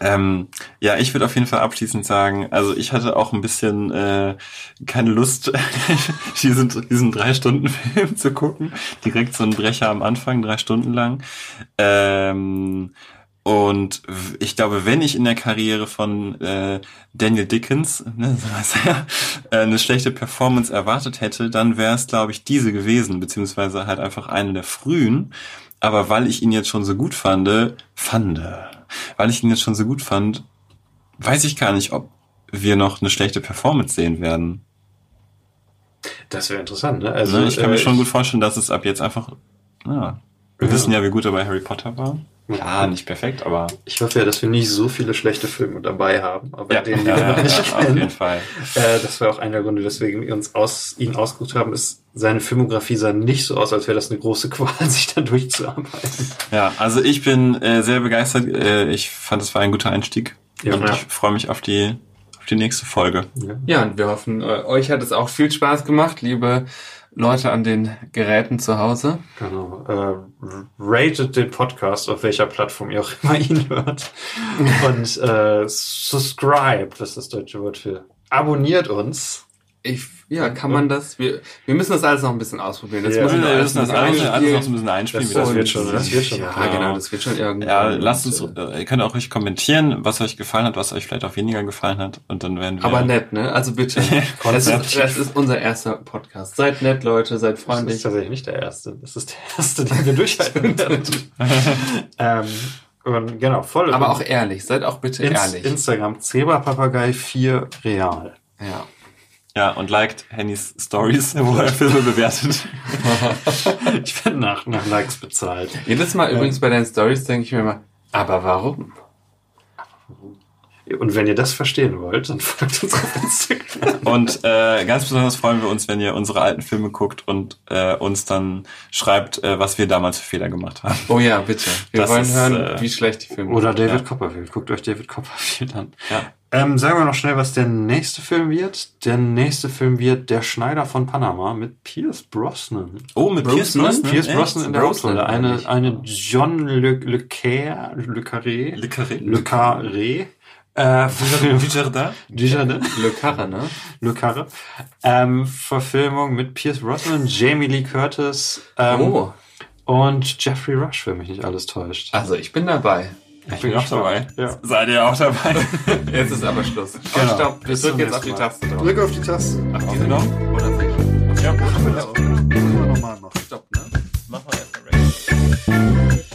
Ähm, ja, ich würde auf jeden Fall abschließend sagen, also ich hatte auch ein bisschen äh, keine Lust, diesen, diesen drei Stunden Film zu gucken. Direkt so ein Brecher am Anfang, drei Stunden lang. Ähm, und ich glaube, wenn ich in der Karriere von äh, Daniel Dickens ne, so heißt er, äh, eine schlechte Performance erwartet hätte, dann wäre es, glaube ich, diese gewesen, beziehungsweise halt einfach eine der frühen. Aber weil ich ihn jetzt schon so gut fand, fand, weil ich ihn jetzt schon so gut fand, weiß ich gar nicht, ob wir noch eine schlechte Performance sehen werden. Das wäre interessant, ne? Also, ich kann mir äh, schon gut vorstellen, dass es ab jetzt einfach, ja, wir Ja. wissen ja, wie gut er bei Harry Potter war. Ja. Ja, nicht perfekt, aber Ich hoffe ja, dass wir nicht so viele schlechte Filme dabei haben, aber ja, den, ja, ja, ja, auf jeden. Fall. Äh, das war auch einer der Gründe, weswegen wir uns aus, ihn ausgesucht haben, ist, seine Filmografie sah nicht so aus, als wäre das eine große Qual, sich da durchzuarbeiten. Ja, also ich bin äh, sehr begeistert. Äh, ich fand, es war ein guter Einstieg. Ja, und ja. ich freue mich auf die, auf die nächste Folge. Ja, und wir hoffen, äh, euch hat es auch viel Spaß gemacht, liebe Leute an den Geräten zu Hause. Genau. Äh, ratet den Podcast, auf welcher Plattform ihr auch immer ihn hört. Und äh, subscribe, das ist das deutsche Wort für abonniert uns. Ich, ja, kann man das? Wir, wir müssen das alles noch ein bisschen ausprobieren. Das Ja, muss Wir müssen das alles, alles noch so ein bisschen einspielen. Das, wie das das wird schon, das wird schon. Ja, Ja. genau, das wird schon irgendwie. Ja, lasst uns, äh, ihr könnt auch ruhig kommentieren, was euch gefallen hat, was euch vielleicht auch weniger gefallen hat. Und dann werden wir. Aber nett, ne? Also bitte. Das ist, das ist unser erster Podcast. Seid nett, Leute, seid Das ist freundlich. tatsächlich nicht der erste. Das ist der erste, den wir durchhalten ähm, und genau, voll. Aber auch ehrlich, seid auch bitte Ins, ehrlich. Instagram Zebrapapagei 4 Real. ja. Ja, und liked Hennys Stories, wo er Filme bewertet. Ich werde nach, nach Likes bezahlt. Jedes Mal übrigens bei deinen Stories denke ich mir immer, aber warum? Und wenn ihr das verstehen wollt, dann folgt uns auf Instagram. Und äh, ganz besonders freuen wir uns, wenn ihr unsere alten Filme guckt und äh, uns dann schreibt, äh, was wir damals für Fehler gemacht haben. Oh ja, bitte. Wir Das wollen ist, hören, äh, wie schlecht die Filme Oder sind. David Ja. Copperfield. Guckt euch David Copperfield an. Ja. Ähm, sagen wir noch schnell, was der nächste Film wird. Der nächste Film wird Der Schneider von Panama mit Pierce Brosnan. Oh, mit Pierce Brosnan? Brosnan? Pierce Echt? Brosnan in der Hauptrolle. Eine, eine John Le, Le Carré, Le Carré, Le Carré. Le Carré, äh, Dujardin. Dujardin. Le Carre, ne? Le Carre. Ähm, Verfilmung mit Pierce Brosnan, Jamie Lee Curtis ähm, oh. und Jeffrey Rush, wenn mich nicht alles täuscht. Also ich bin dabei. Ich, ich bin, bin auch dabei. Ja. Seid ihr auch dabei? jetzt ist aber Schluss. Genau. Oh, stopp, ich drücken jetzt auf die Taste drauf. Drück auf die Taste. Auf die genau? Oder Ja, machen wir das. Machen wir nochmal machen. Stopp, ne? Machen wir erstmal.